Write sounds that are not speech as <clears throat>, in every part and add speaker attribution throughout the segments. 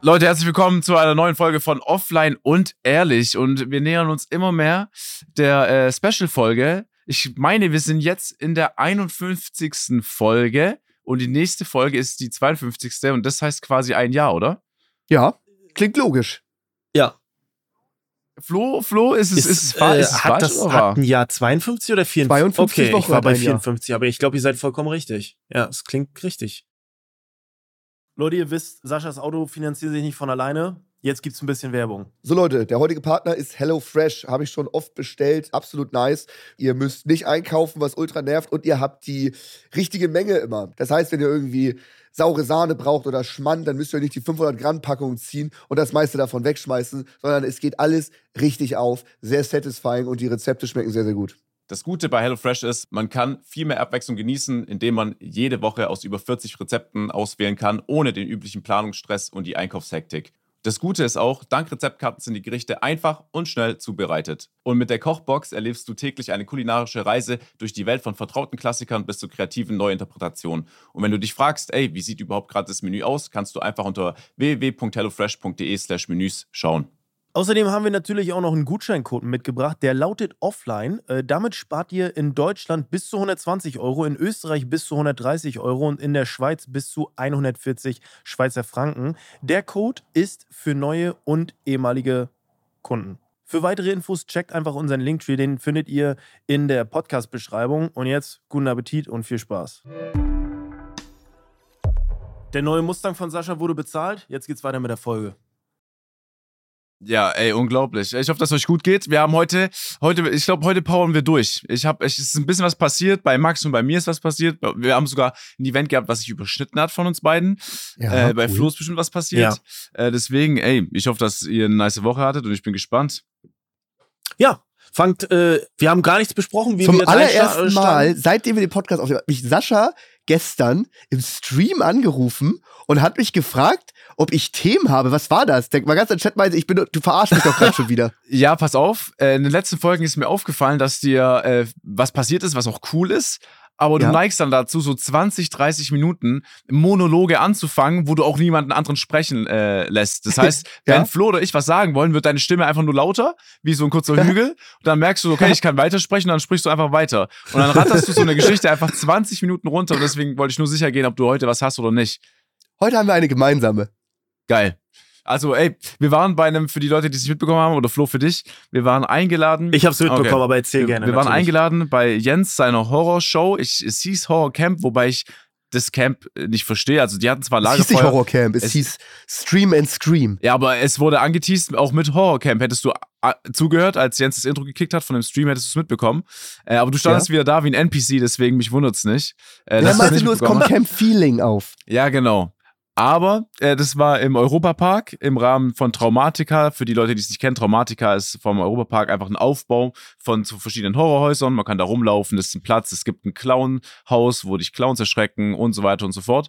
Speaker 1: Leute, herzlich willkommen zu einer neuen Folge von Offline und Ehrlich. Und wir nähern uns immer mehr der äh, Special-Folge. Ich meine, wir sind jetzt in der 51. Folge und die nächste Folge ist die 52. Und das heißt quasi ein Jahr, oder?
Speaker 2: Ja, klingt logisch.
Speaker 3: Ja.
Speaker 1: Flo, Flo, ist es, ist, ist es,
Speaker 3: äh,
Speaker 1: ist es
Speaker 3: hat
Speaker 1: falsch
Speaker 3: das
Speaker 1: oder
Speaker 3: hat
Speaker 1: wahr?
Speaker 3: ein Jahr 52 oder 54?
Speaker 2: 52
Speaker 3: okay,
Speaker 2: Wochen
Speaker 3: ich war bei
Speaker 2: ein Jahr.
Speaker 3: 54, aber ich glaube, ihr seid vollkommen richtig. Ja, es klingt richtig. Leute, ihr wisst, Saschas Auto finanziert sich nicht von alleine. Jetzt gibt's ein bisschen Werbung.
Speaker 2: So Leute, der heutige Partner ist HelloFresh. Habe ich schon oft bestellt. Absolut nice. Ihr müsst nicht einkaufen, was ultra nervt. Und ihr habt die richtige Menge immer. Das heißt, wenn ihr irgendwie saure Sahne braucht oder Schmand, dann müsst ihr nicht die 500 Gramm Packung ziehen und das meiste davon wegschmeißen, sondern es geht alles richtig auf. Sehr satisfying und die Rezepte schmecken sehr, sehr gut.
Speaker 1: Das Gute bei HelloFresh ist, man kann viel mehr Abwechslung genießen, indem man jede Woche aus über 40 Rezepten auswählen kann, ohne den üblichen Planungsstress und die Einkaufshektik. Das Gute ist auch, dank Rezeptkarten sind die Gerichte einfach und schnell zubereitet. Und mit der Kochbox erlebst du täglich eine kulinarische Reise durch die Welt von vertrauten Klassikern bis zu kreativen Neuinterpretationen. Und wenn du dich fragst, ey, wie sieht überhaupt gerade das Menü aus, kannst du einfach unter www.hellofresh.de/menüs schauen.
Speaker 3: Außerdem haben wir natürlich auch noch einen Gutscheincode mitgebracht, der lautet Offline. Äh, damit spart ihr in Deutschland bis zu 120 Euro, in Österreich bis zu 130 Euro und in der Schweiz bis zu 140 Schweizer Franken. Der Code ist für neue und ehemalige Kunden. Für weitere Infos checkt einfach unseren Linktree, den findet ihr in der Podcast-Beschreibung. Und jetzt guten Appetit und viel Spaß. Der neue Mustang von Sascha wurde bezahlt. Jetzt geht's weiter mit der Folge.
Speaker 1: Ja, ey, unglaublich. Ich hoffe, dass es euch gut geht. Wir haben heute, heute, ich glaube, heute powern wir durch. Ich habe, es ist ein bisschen was passiert. Bei Max und bei mir ist was passiert. Wir haben sogar ein Event gehabt, was sich überschnitten hat von uns beiden.
Speaker 2: Ja,
Speaker 1: äh, bei
Speaker 2: cool.
Speaker 1: Flo ist bestimmt was passiert. Äh, deswegen, ey, ich hoffe, dass ihr eine nice Woche hattet und ich bin gespannt.
Speaker 3: Ja, fangt, äh, wir haben gar nichts besprochen, wie
Speaker 2: Zum
Speaker 3: wir
Speaker 2: allerersten Mal, seitdem wir den Podcast aufnehmen, hat mich Sascha gestern im Stream angerufen und hat mich gefragt, ob ich Themen habe. Was war das? Der, mein ganzer Chat meinte, ich bin, du verarschst mich doch gerade schon wieder. <laughs>
Speaker 1: Ja, pass auf. Äh, in den letzten Folgen ist mir aufgefallen, dass dir äh, was passiert ist, was auch cool ist. Aber du
Speaker 2: Ja.
Speaker 1: neigst dann dazu, so 20, 30 Minuten Monologe anzufangen, wo du auch niemanden anderen sprechen äh, lässt. Das <laughs> heißt,
Speaker 2: Ja.
Speaker 1: wenn Flo oder ich was sagen wollen, wird deine Stimme einfach nur lauter, wie so ein kurzer Hügel. Und dann merkst du, okay, ich kann weitersprechen, und dann sprichst du einfach weiter. Und dann ratterst du so eine Geschichte <laughs> einfach 20 Minuten runter. Und deswegen wollte ich nur sicher gehen, ob du heute was hast oder nicht.
Speaker 2: Heute haben wir eine gemeinsame.
Speaker 1: Geil. Also, ey, wir waren bei einem, für die Leute, die es mitbekommen haben, oder Flo für dich, wir waren eingeladen.
Speaker 3: Ich hab's mitbekommen,
Speaker 1: Okay.
Speaker 3: aber erzähl
Speaker 1: wir,
Speaker 3: gerne.
Speaker 1: Wir waren
Speaker 3: natürlich.
Speaker 1: eingeladen bei Jens seiner Horrorshow. Ich, es hieß Horror Camp, wobei ich das Camp äh, nicht verstehe. Also, die hatten zwar
Speaker 2: Es hieß nicht
Speaker 1: Lagerfeuer.
Speaker 2: Horrorcamp, es,
Speaker 1: Es-
Speaker 2: hieß Stream and Scream.
Speaker 1: Ja, aber es wurde angeteased, auch mit Horror Camp. Hättest du äh, zugehört, als Jens das Intro gekickt hat von dem Stream, hättest du es mitbekommen. Äh, aber du standest wieder da wie ein NPC, deswegen mich wundert's nicht. Äh, das
Speaker 2: meinte
Speaker 1: nicht
Speaker 2: nur, es kommt Camp-Feeling auf.
Speaker 1: Ja, genau. Aber äh, das war im Europapark im Rahmen von Traumatica. Für die Leute, die es nicht kennen, Traumatica ist vom Europapark einfach ein Aufbau von zu verschiedenen Horrorhäusern. Man kann da rumlaufen, das ist ein Platz. Es gibt ein Clownhaus, wo dich Clowns erschrecken und so weiter und so fort.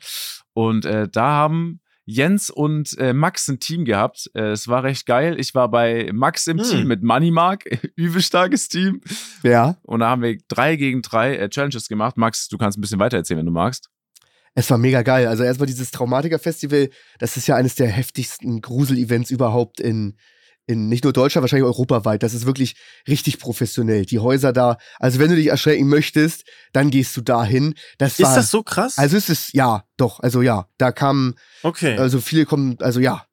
Speaker 1: Und äh, da haben Jens und äh, Max ein Team gehabt. Äh, es war recht geil. Ich war bei Max im
Speaker 3: Hm.
Speaker 1: Team mit Moneymark, <laughs> übel starkes Team.
Speaker 2: Ja.
Speaker 1: Und da haben wir drei gegen drei äh, Challenges gemacht. Max, du kannst ein bisschen weiter erzählen, wenn du magst.
Speaker 2: Es war mega geil. Also erstmal dieses Traumatiker-Festival, das ist ja eines der heftigsten Grusel-Events überhaupt in, in nicht nur Deutschland, wahrscheinlich europaweit. Das ist wirklich richtig professionell. Die Häuser da, also wenn du dich erschrecken möchtest, dann gehst du dahin. Das war,
Speaker 3: Ist das so krass?
Speaker 2: Also es ist, ja, doch, also ja. Da kamen,
Speaker 3: okay.
Speaker 2: also viele kommen, also ja.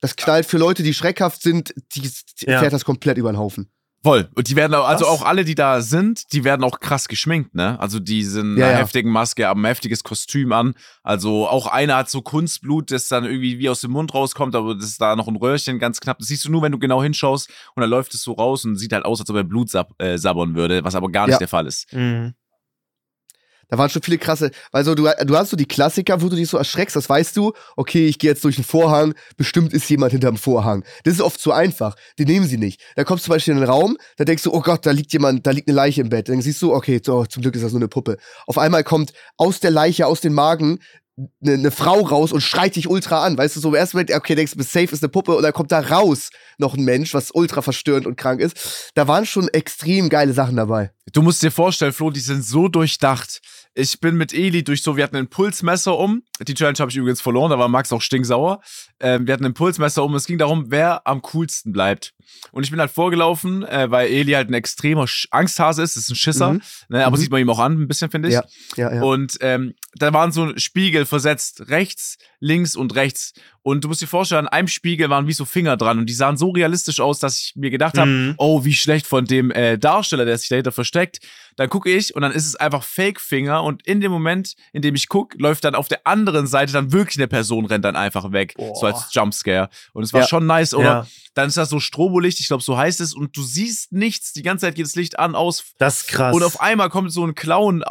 Speaker 2: Das knallt für Leute, die schreckhaft sind, die, die
Speaker 3: Ja.
Speaker 2: fährt das komplett über den Haufen.
Speaker 1: Voll. Und die werden auch, also auch alle, die da sind, die werden auch krass geschminkt, ne? Also die sind
Speaker 2: Ja,
Speaker 1: einer
Speaker 2: ja.
Speaker 1: heftigen Maske, haben ein heftiges Kostüm an. Also auch einer hat so Kunstblut, das dann irgendwie wie aus dem Mund rauskommt, aber das ist da noch ein Röhrchen ganz knapp. Das siehst du nur, wenn du genau hinschaust und dann läuft es so raus und sieht halt aus, als ob er Blut sab äh, sabbern würde, was aber gar nicht
Speaker 2: Ja.
Speaker 1: der Fall ist.
Speaker 3: Mhm.
Speaker 2: Da waren schon viele krasse, weil so, du, du hast so die Klassiker, wo du dich so erschreckst, das weißt du, okay, ich gehe jetzt durch den Vorhang, bestimmt ist jemand hinterm Vorhang. Das ist oft zu einfach, den nehmen sie nicht. Da kommst du zum Beispiel in den Raum, da denkst du, oh Gott, da liegt jemand, da liegt eine Leiche im Bett. Dann siehst du, okay, so, zum Glück ist das nur eine Puppe. Auf einmal kommt aus der Leiche, aus dem Magen, eine, eine Frau raus und schreit dich ultra an. Weißt du, so im ersten Moment, okay, denkst du, safe ist eine Puppe und dann kommt da raus noch ein Mensch, was ultra verstörend und krank ist. Da waren schon extrem geile Sachen dabei.
Speaker 1: Du musst dir vorstellen, Flo, die sind so durchdacht. Ich bin mit Eli durch so, wir hatten ein Pulsmesser um, Die Challenge habe ich übrigens verloren, da war Max auch stinksauer. Ähm, wir hatten ein Impulsmesser um. Es ging darum, wer am coolsten bleibt. Und ich bin halt vorgelaufen, äh, weil Eli halt ein extremer Sch Angsthase ist. Das ist ein Schisser.
Speaker 2: Mhm.
Speaker 1: Ne, aber
Speaker 2: Mhm.
Speaker 1: sieht man ihm auch an, ein bisschen, finde ich.
Speaker 2: Ja, ja, ja.
Speaker 1: Und ähm, da waren so Spiegel versetzt, rechts, links und rechts. Und du musst dir vorstellen, an einem Spiegel waren wie so Finger dran und die sahen so realistisch aus, dass ich mir gedacht habe,
Speaker 3: Mhm.
Speaker 1: oh, wie schlecht von dem äh, Darsteller, der sich dahinter versteckt. Dann gucke ich und dann ist es einfach Fake-Finger und in dem Moment, in dem ich gucke, läuft dann auf der anderen Seite dann wirklich eine Person, rennt dann einfach weg.
Speaker 3: Boah.
Speaker 1: So als Jumpscare. Und es war
Speaker 2: Ja.
Speaker 1: schon nice, oder?
Speaker 3: Ja.
Speaker 1: Dann ist das so Strobolicht, ich glaube, so heißt es, und du siehst nichts. Die ganze Zeit geht das Licht an, aus.
Speaker 3: Das ist krass.
Speaker 1: Und auf einmal kommt so ein Clown,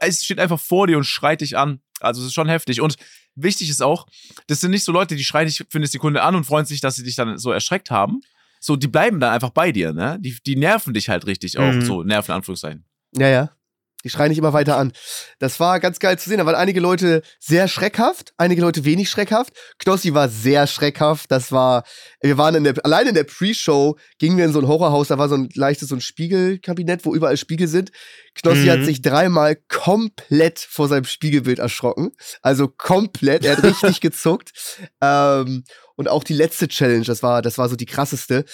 Speaker 1: es steht einfach vor dir und schreit dich an. Also es ist schon heftig. Und wichtig ist auch, das sind nicht so Leute, die schreien dich für eine Sekunde an und freuen sich, dass sie dich dann so erschreckt haben. So, die bleiben dann einfach bei dir, ne? Die, die nerven dich halt richtig auch.
Speaker 3: Mhm.
Speaker 1: So, nerven Anführungszeichen.
Speaker 2: Ja, ja. Die schreien nicht immer weiter an. Das war ganz geil zu sehen. Da waren einige Leute sehr schreckhaft, einige Leute wenig schreckhaft. Knossi war sehr schreckhaft. Das war, wir waren in der, allein in der Pre-Show gingen wir in so ein Horrorhaus. Da war so ein leichtes, so ein Spiegelkabinett, wo überall Spiegel sind. Knossi
Speaker 3: Mhm.
Speaker 2: hat sich dreimal komplett vor seinem Spiegelbild erschrocken. Also komplett. Er hat richtig <laughs> gezuckt. Ähm, und auch die letzte Challenge, das war, das war so die krasseste.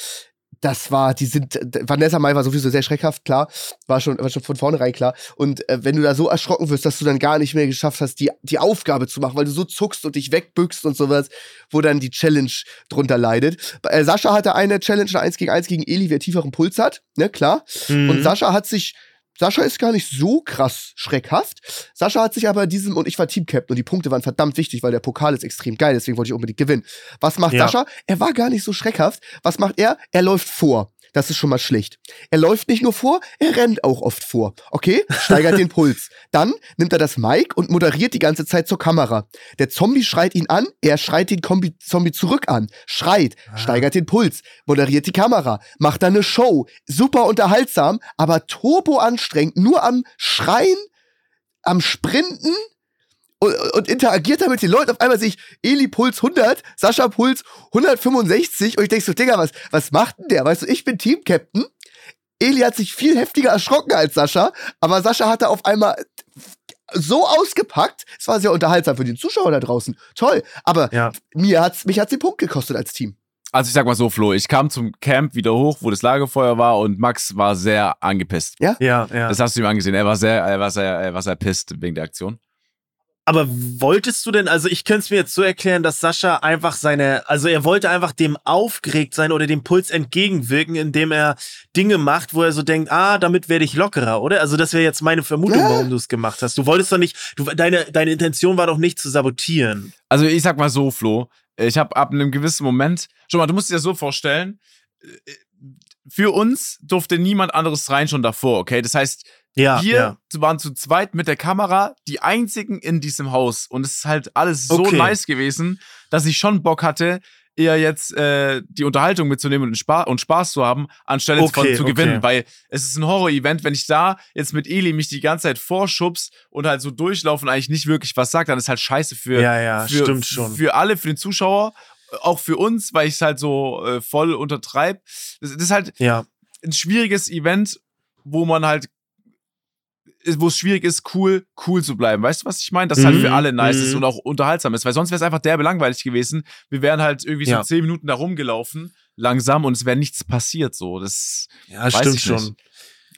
Speaker 2: Das war, die sind, Vanessa Mai war sowieso sehr schreckhaft, klar, war schon, war schon von vornherein klar. Und äh, wenn du da so erschrocken wirst, dass du dann gar nicht mehr geschafft hast, die, die Aufgabe zu machen, weil du so zuckst und dich wegbückst und sowas, wo dann die Challenge drunter leidet. Äh, Sascha hatte eine Challenge, eine 1 gegen 1 gegen Eli, wer tieferen Puls hat, ne, klar.
Speaker 3: Mhm.
Speaker 2: Und Sascha hat sich, Sascha ist gar nicht so krass schreckhaft. Sascha hat sich aber diesem, und ich war Team-Captain und die Punkte waren verdammt wichtig, weil der Pokal ist extrem geil, deswegen wollte ich unbedingt gewinnen. Was macht
Speaker 3: Ja.
Speaker 2: Sascha? Er war gar nicht so schreckhaft. Was macht er? Er läuft vor. Das ist schon mal schlecht. Er läuft nicht nur vor, er rennt auch oft vor. Okay? Steigert den <laughs> Puls. Dann nimmt er das Mic und moderiert die ganze Zeit zur Kamera. Der Zombie schreit ihn an, er schreit den Kombi Zombie zurück an. Schreit,
Speaker 3: Ah.
Speaker 2: steigert den Puls, moderiert die Kamera, macht dann eine Show. Super unterhaltsam, aber turbo anstrengend. Nur am Schreien, am Sprinten und, und interagiert da mit den Leuten. Auf einmal sehe ich Eli Puls 100, Sascha Puls 165 und ich denke so, Digga, was, was macht denn der? Weißt du, ich bin Team-Captain. Eli hat sich viel heftiger erschrocken als Sascha, aber Sascha hatte auf einmal so ausgepackt. Es war sehr unterhaltsam für den Zuschauer da draußen. Toll. Aber
Speaker 3: Ja.
Speaker 2: mir hat's, mich hat's den Punkt gekostet als Team.
Speaker 1: Also ich sag mal so, Flo, ich kam zum Camp wieder hoch, wo das Lagerfeuer war und Max war sehr angepisst.
Speaker 3: Ja, ja.
Speaker 1: Das hast du ihm angesehen. Er war sehr, er war sehr, er war sehr pisst wegen der Aktion.
Speaker 3: Aber wolltest du denn, also ich könnte es mir jetzt so erklären, dass Sascha einfach seine, also er wollte einfach dem aufgeregt sein oder dem Puls entgegenwirken, indem er Dinge macht, wo er so denkt, ah, damit werde ich lockerer, oder? Also das wäre jetzt meine Vermutung,
Speaker 2: Ja.
Speaker 3: warum du es gemacht hast. Du wolltest doch nicht, du, deine, deine Intention war doch nicht zu sabotieren.
Speaker 1: Also ich sag mal so, Flo, ich habe ab einem gewissen Moment, schon mal, du musst dir das so vorstellen, äh, für uns durfte niemand anderes rein schon davor, okay? Das heißt,
Speaker 3: Ja,
Speaker 1: wir
Speaker 3: ja.
Speaker 1: waren zu zweit mit der Kamera die einzigen in diesem Haus und es ist halt alles so
Speaker 3: Okay.
Speaker 1: nice gewesen, dass ich schon Bock hatte, eher jetzt äh, die Unterhaltung mitzunehmen und, Spaß, und Spaß zu haben, anstelle
Speaker 3: Okay,
Speaker 1: von zu
Speaker 3: okay.
Speaker 1: gewinnen. Weil es ist ein Horror-Event, wenn ich da jetzt mit Eli mich die ganze Zeit vorschubs und halt so durchlaufen eigentlich nicht wirklich was sagt, dann ist halt scheiße für,
Speaker 3: Ja, ja,
Speaker 1: für,
Speaker 3: stimmt schon.
Speaker 1: für alle, für den Zuschauer, auch für uns, weil ich es halt so äh, voll untertreibe. Das, das ist halt
Speaker 3: Ja.
Speaker 1: ein schwieriges Event, wo man halt, wo es schwierig ist, cool, cool zu bleiben. Weißt du, was ich meine? Dass es halt
Speaker 3: Mhm,
Speaker 1: für alle nice ist
Speaker 3: mhm.
Speaker 1: und auch unterhaltsam ist, weil sonst wäre es einfach derbe langweilig gewesen. Wir wären halt irgendwie so
Speaker 3: Ja.
Speaker 1: zehn Minuten da rumgelaufen, langsam und es wäre nichts passiert. So, das
Speaker 3: Ja,
Speaker 1: weiß
Speaker 3: stimmt
Speaker 1: ich
Speaker 3: schon.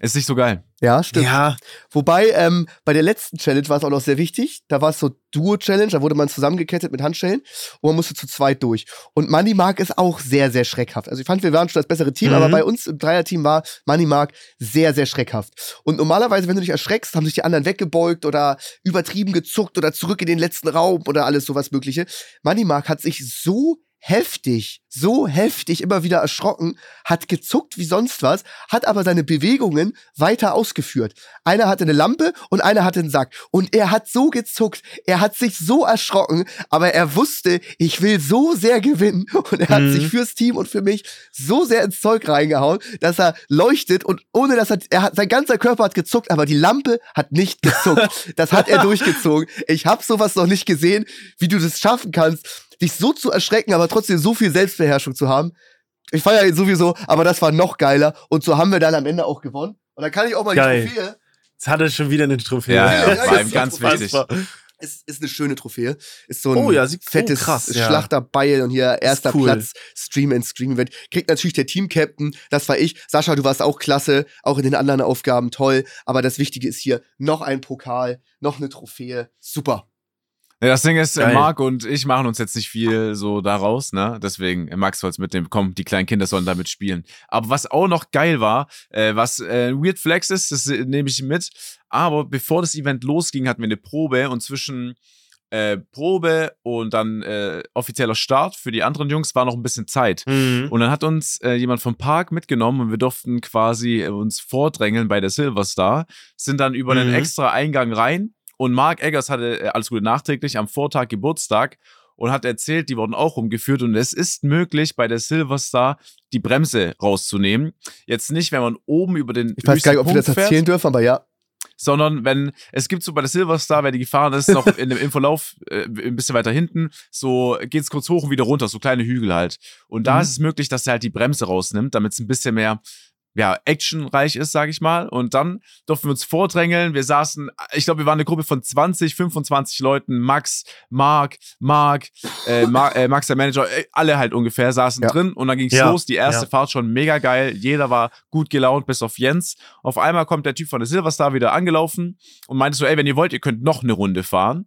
Speaker 1: Ist nicht so geil.
Speaker 2: Ja, stimmt.
Speaker 3: Ja,
Speaker 2: Wobei, ähm, bei der letzten Challenge war es auch noch sehr wichtig. Da war es so Duo-Challenge, da wurde man zusammengekettet mit Handschellen und man musste zu zweit durch. Und Money Mark ist auch sehr, sehr schreckhaft. Also ich fand, wir waren schon das bessere Team,
Speaker 3: Mhm.
Speaker 2: aber bei uns im Dreierteam war Money Mark sehr, sehr schreckhaft. Und normalerweise, wenn du dich erschreckst, haben sich die anderen weggebeugt oder übertrieben gezuckt oder zurück in den letzten Raum oder alles sowas mögliche. Money Mark hat sich so heftig, so heftig immer wieder erschrocken, hat gezuckt wie sonst was, hat aber seine Bewegungen weiter ausgeführt. Einer hatte eine Lampe und einer hatte einen Sack. Und er hat so gezuckt, er hat sich so erschrocken, aber er wusste, ich will so sehr gewinnen. Und er hat
Speaker 3: Mhm.
Speaker 2: sich fürs Team und für mich so sehr ins Zeug reingehauen, dass er leuchtet und ohne dass er, er hat, sein ganzer Körper hat gezuckt, aber die Lampe hat nicht gezuckt. <laughs> das hat er durchgezogen. Ich habe sowas noch nicht gesehen, wie du das schaffen kannst, dich so zu erschrecken, aber trotzdem so viel Selbstbeherrschung zu haben. Ich feiere ihn sowieso, aber das war noch geiler. Und so haben wir dann am Ende auch gewonnen. Und dann kann ich auch mal
Speaker 3: Geil.
Speaker 2: die Trophäe.
Speaker 3: jetzt hat er schon wieder eine Trophäe.
Speaker 1: Ja,
Speaker 2: ja,
Speaker 3: ist
Speaker 1: ihm ganz
Speaker 3: unfassbar.
Speaker 2: Ist, ist eine schöne Trophäe. Ist so ein
Speaker 3: Oh ja, oh,
Speaker 2: fettes
Speaker 3: krass, ja.
Speaker 2: Schlachterbeil und hier fettes
Speaker 3: Oh, ja, krass, ja.
Speaker 2: Schlachterbeil und hier erster
Speaker 3: cool.
Speaker 2: Platz Stream and Scream Event. Kriegt natürlich der Team-Captain, das war ich. Sascha, du warst auch klasse, auch in den anderen Aufgaben toll. Aber das Wichtige ist hier noch ein Pokal, noch eine Trophäe. Super.
Speaker 1: Ja, das Ding ist, äh,
Speaker 3: Geil.
Speaker 1: Marc und ich machen uns jetzt nicht viel so daraus, ne? Deswegen, äh, Max soll es mitnehmen. Komm, die kleinen Kinder sollen damit spielen. Aber was auch noch geil war, äh, was äh, ein Weird Flex ist, das äh, nehme ich mit. Aber bevor das Event losging, hatten wir eine Probe und zwischen äh, Probe und dann äh, offizieller Start für die anderen Jungs war noch ein bisschen Zeit.
Speaker 3: Mhm.
Speaker 1: Und dann hat uns äh, jemand vom Park mitgenommen und wir durften quasi äh, uns vordrängeln bei der Silver Star, sind dann über einen
Speaker 3: Mhm.
Speaker 1: extra Eingang rein und Mark Eggers hatte äh, alles Gute nachträglich am Vortag Geburtstag und hat erzählt, die wurden auch rumgeführt und es ist möglich, bei der Silver Star die Bremse rauszunehmen. Jetzt nicht, wenn man oben über den
Speaker 2: Ich weiß gar nicht, ob wir das
Speaker 1: Punkt fährt,
Speaker 2: erzählen dürfen, aber ja.
Speaker 1: sondern wenn es gibt so bei der Silver Star, wer die gefahren ist, noch in dem Infolauf äh, ein bisschen weiter hinten, so geht's kurz hoch und wieder runter, so kleine Hügel halt. Und da
Speaker 2: Mhm.
Speaker 1: ist es möglich, dass er halt die Bremse rausnimmt, damit es ein bisschen mehr ja, actionreich ist, sag ich mal. Und dann durften wir uns vordrängeln. Wir saßen, ich glaube, wir waren eine Gruppe von 20, 25 Leuten. Max, Mark, Mark, äh, <laughs> Ma äh, Max der Manager, äh, alle halt ungefähr saßen
Speaker 2: Ja.
Speaker 1: drin. Und dann ging's
Speaker 3: Ja.
Speaker 1: los. Die erste
Speaker 3: Ja.
Speaker 1: Fahrt schon mega geil. Jeder war gut gelaunt, bis auf Jens. Auf einmal kommt der Typ von der Silverstar wieder angelaufen und meinte so, ey, wenn ihr wollt, ihr könnt noch eine Runde fahren.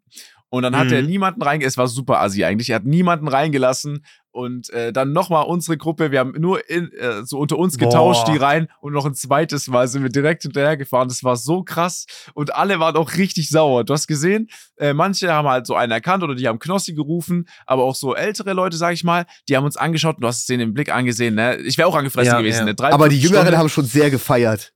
Speaker 1: Und dann hat
Speaker 3: Mhm.
Speaker 1: er niemanden reingelassen, es war super assi eigentlich, er hat niemanden reingelassen und äh, dann nochmal unsere Gruppe, wir haben nur in, äh, so unter uns getauscht,
Speaker 3: Boah.
Speaker 1: die rein und noch ein zweites Mal sind wir direkt hinterher gefahren, das war so krass und alle waren auch richtig sauer. Du hast gesehen, äh, manche haben halt so einen erkannt oder die haben Knossi gerufen, aber auch so ältere Leute, sag ich mal, die haben uns angeschaut und du hast es denen im Blick angesehen, ne? Ich wäre auch angefressen
Speaker 3: Ja,
Speaker 1: gewesen,
Speaker 3: ja.
Speaker 1: ne? Drei,
Speaker 2: Aber die Jüngeren
Speaker 1: Stunden.
Speaker 2: haben schon sehr gefeiert.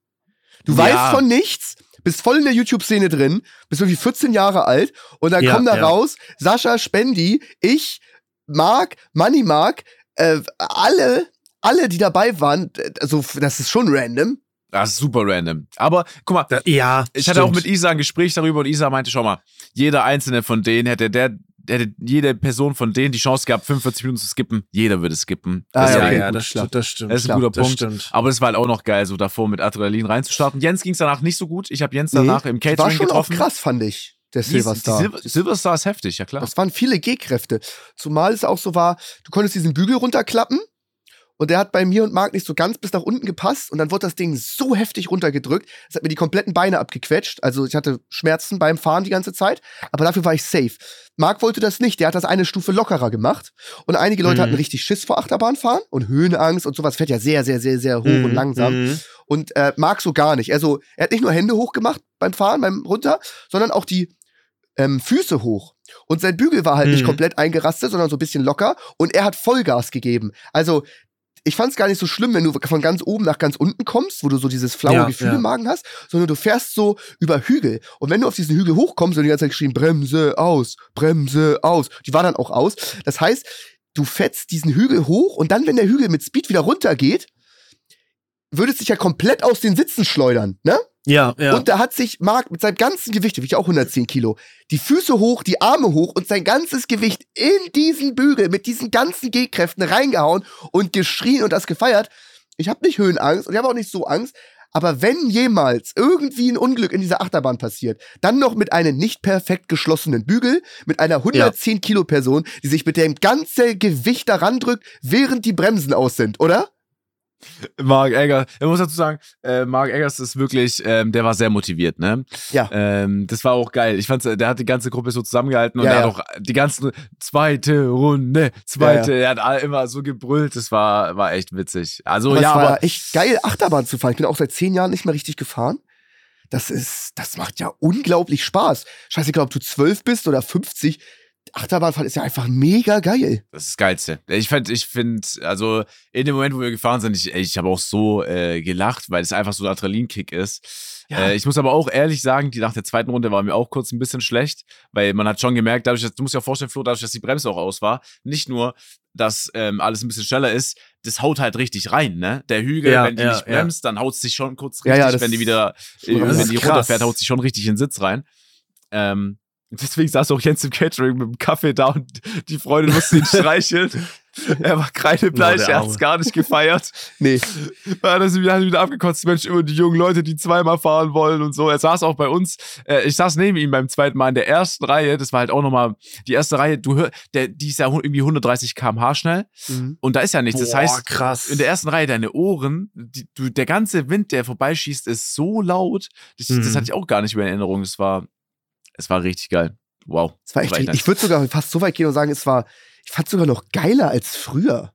Speaker 2: Du
Speaker 1: Ja.
Speaker 2: weißt von nichts, bist voll in der YouTube-Szene drin, bist irgendwie 14 Jahre alt und dann
Speaker 3: Ja,
Speaker 2: kommen da
Speaker 3: ja.
Speaker 2: raus Sascha, Spendi, ich, Marc, Money Mark, äh, alle, alle, die dabei waren, also das ist schon random.
Speaker 1: Das ist super random. Aber guck mal,
Speaker 3: Da, ja,
Speaker 1: Ich hatte auch
Speaker 3: stimmt.
Speaker 1: mit Isa ein Gespräch darüber und Isa meinte, schau mal, jeder einzelne von denen hätte der, hätte jede Person von denen die Chance gehabt, 45 Minuten zu skippen. Jeder würde skippen.
Speaker 2: Ah,
Speaker 1: Das
Speaker 2: ja, okay,
Speaker 3: ja, das stimmt, das stimmt.
Speaker 1: Das ist ein guter Punkt.
Speaker 3: stimmt.
Speaker 1: Aber es war halt auch noch geil, so davor mit Adrenalin reinzustarten. Jens ging es danach nicht so gut. Ich habe Jens danach im
Speaker 2: das war
Speaker 1: Catering
Speaker 2: schon auch
Speaker 1: getroffen.
Speaker 2: krass, fand ich, der Silverstar.
Speaker 1: Silver, Silverstar ist heftig, ja klar.
Speaker 2: Das waren viele G-Kräfte. Zumal es auch so war, du konntest diesen Bügel runterklappen und der hat bei mir und Marc nicht so ganz bis nach unten gepasst und dann wurde das Ding so heftig runtergedrückt, es hat mir die kompletten Beine abgequetscht. Also ich hatte Schmerzen beim Fahren die ganze Zeit, aber dafür war ich safe. Marc wollte das nicht, der hat das eine Stufe lockerer gemacht und einige Leute
Speaker 3: Mhm.
Speaker 2: hatten richtig Schiss vor Achterbahnfahren und Höhenangst und sowas fährt ja sehr, sehr, sehr, sehr hoch und
Speaker 3: Mhm,
Speaker 2: langsam.
Speaker 3: mhm.
Speaker 2: Und äh, Marc so gar nicht. Also er hat nicht nur Hände hoch gemacht beim Fahren, beim runter, sondern auch die ähm, Füße hoch. Und sein Bügel war halt nicht
Speaker 3: Mhm.
Speaker 2: komplett eingerastet, sondern so ein bisschen locker. Und er hat Vollgas gegeben. Also ich fand es gar nicht so schlimm, wenn du von ganz oben nach ganz unten kommst, wo du so dieses flaue
Speaker 3: Ja,
Speaker 2: Gefühl
Speaker 3: ja.
Speaker 2: im Magen hast, sondern du fährst so über Hügel. Und wenn du auf diesen Hügel hochkommst und die ganze Zeit geschrien, Bremse aus, Bremse aus, die war dann auch aus. Das heißt, du fetzt diesen Hügel hoch und dann, wenn der Hügel mit Speed wieder runtergeht, würdest dich ja komplett aus den Sitzen schleudern, ne?
Speaker 3: Ja, ja.
Speaker 2: Und da hat sich Marc mit seinem ganzen Gewicht, wie ich auch 110 Kilo, die Füße hoch, die Arme hoch und sein ganzes Gewicht in diesen Bügel mit diesen ganzen G-Kräften reingehauen und geschrien und das gefeiert. Ich habe nicht Höhenangst und ich habe auch nicht so Angst. Aber wenn jemals irgendwie ein Unglück in dieser Achterbahn passiert, dann noch mit einem nicht perfekt geschlossenen Bügel, mit einer 110 Kilo Person, die sich mit dem ganzen Gewicht daran drückt, während die Bremsen aus sind, oder? <laughs>
Speaker 1: Mark Eggers, ich muss dazu sagen, äh, Mark Eggers ist wirklich, ähm, der war sehr motiviert, ne?
Speaker 2: Ja.
Speaker 1: Ähm, das war auch geil. Ich fand's, der hat die ganze Gruppe so zusammengehalten und
Speaker 2: Ja,
Speaker 1: er
Speaker 2: ja.
Speaker 1: hat auch die ganzen zweite Runde, zweite, er hat immer so gebrüllt. Das war, war echt witzig. Also
Speaker 2: Aber
Speaker 1: ja,
Speaker 2: es war
Speaker 1: aber
Speaker 2: echt geil, Achterbahn zu fahren. Ich bin auch seit zehn Jahren nicht mehr richtig gefahren. Das ist, das macht ja unglaublich Spaß. Scheißegal, ob du zwölf bist oder 50. Achterbahnfahren ist ja einfach mega geil.
Speaker 1: Das ist das Geilste. Ich fand, ich finde, also in dem Moment, wo wir gefahren sind, ich, ich habe auch so äh, gelacht, weil es einfach so ein Adrenalinkick ist.
Speaker 2: Ja.
Speaker 1: Äh, ich muss aber auch ehrlich sagen, die nach der zweiten Runde war mir auch kurz ein bisschen schlecht, weil man hat schon gemerkt, dadurch, dass, du musst dir auch vorstellen, Flo, dadurch, dass die Bremse auch aus war, nicht nur, dass ähm, alles ein bisschen schneller ist, das haut halt richtig rein, ne? Der Hügel,
Speaker 3: Ja,
Speaker 1: wenn die
Speaker 3: ja,
Speaker 1: nicht
Speaker 3: ja.
Speaker 1: bremst, dann haut es sich schon kurz
Speaker 2: Ja,
Speaker 1: richtig,
Speaker 2: ja,
Speaker 1: wenn die wieder, äh, wenn die runterfährt, haut sich schon richtig in den Sitz rein. Ähm, deswegen saß auch Jens im Catering mit dem Kaffee da und die Freundin musste ihn streicheln. <laughs> er war kreidebleich, er
Speaker 3: Arme.
Speaker 1: hat's gar nicht gefeiert.
Speaker 2: Nee.
Speaker 1: Er hat das wieder, hat wieder abgekotzt, Mensch, immer die jungen Leute, die zweimal fahren wollen und so. Er saß auch bei uns, äh, ich saß neben ihm beim zweiten Mal in der ersten Reihe, das war halt auch nochmal, die erste Reihe, du hör, der, die ist ja irgendwie 130 km/h schnell
Speaker 2: Mhm.
Speaker 1: und da ist ja nichts. Das
Speaker 3: Boah,
Speaker 1: heißt,
Speaker 3: krass.
Speaker 1: in der ersten Reihe deine Ohren, die, du, der ganze Wind, der vorbeischießt, ist so laut. Das, das
Speaker 3: Mhm.
Speaker 1: hatte ich auch gar nicht mehr in Erinnerung. Das war, es war richtig geil. Wow.
Speaker 2: Es war echt,
Speaker 1: nice.
Speaker 2: ich würde sogar fast so weit gehen und sagen, es war, ich fand es sogar noch geiler als früher.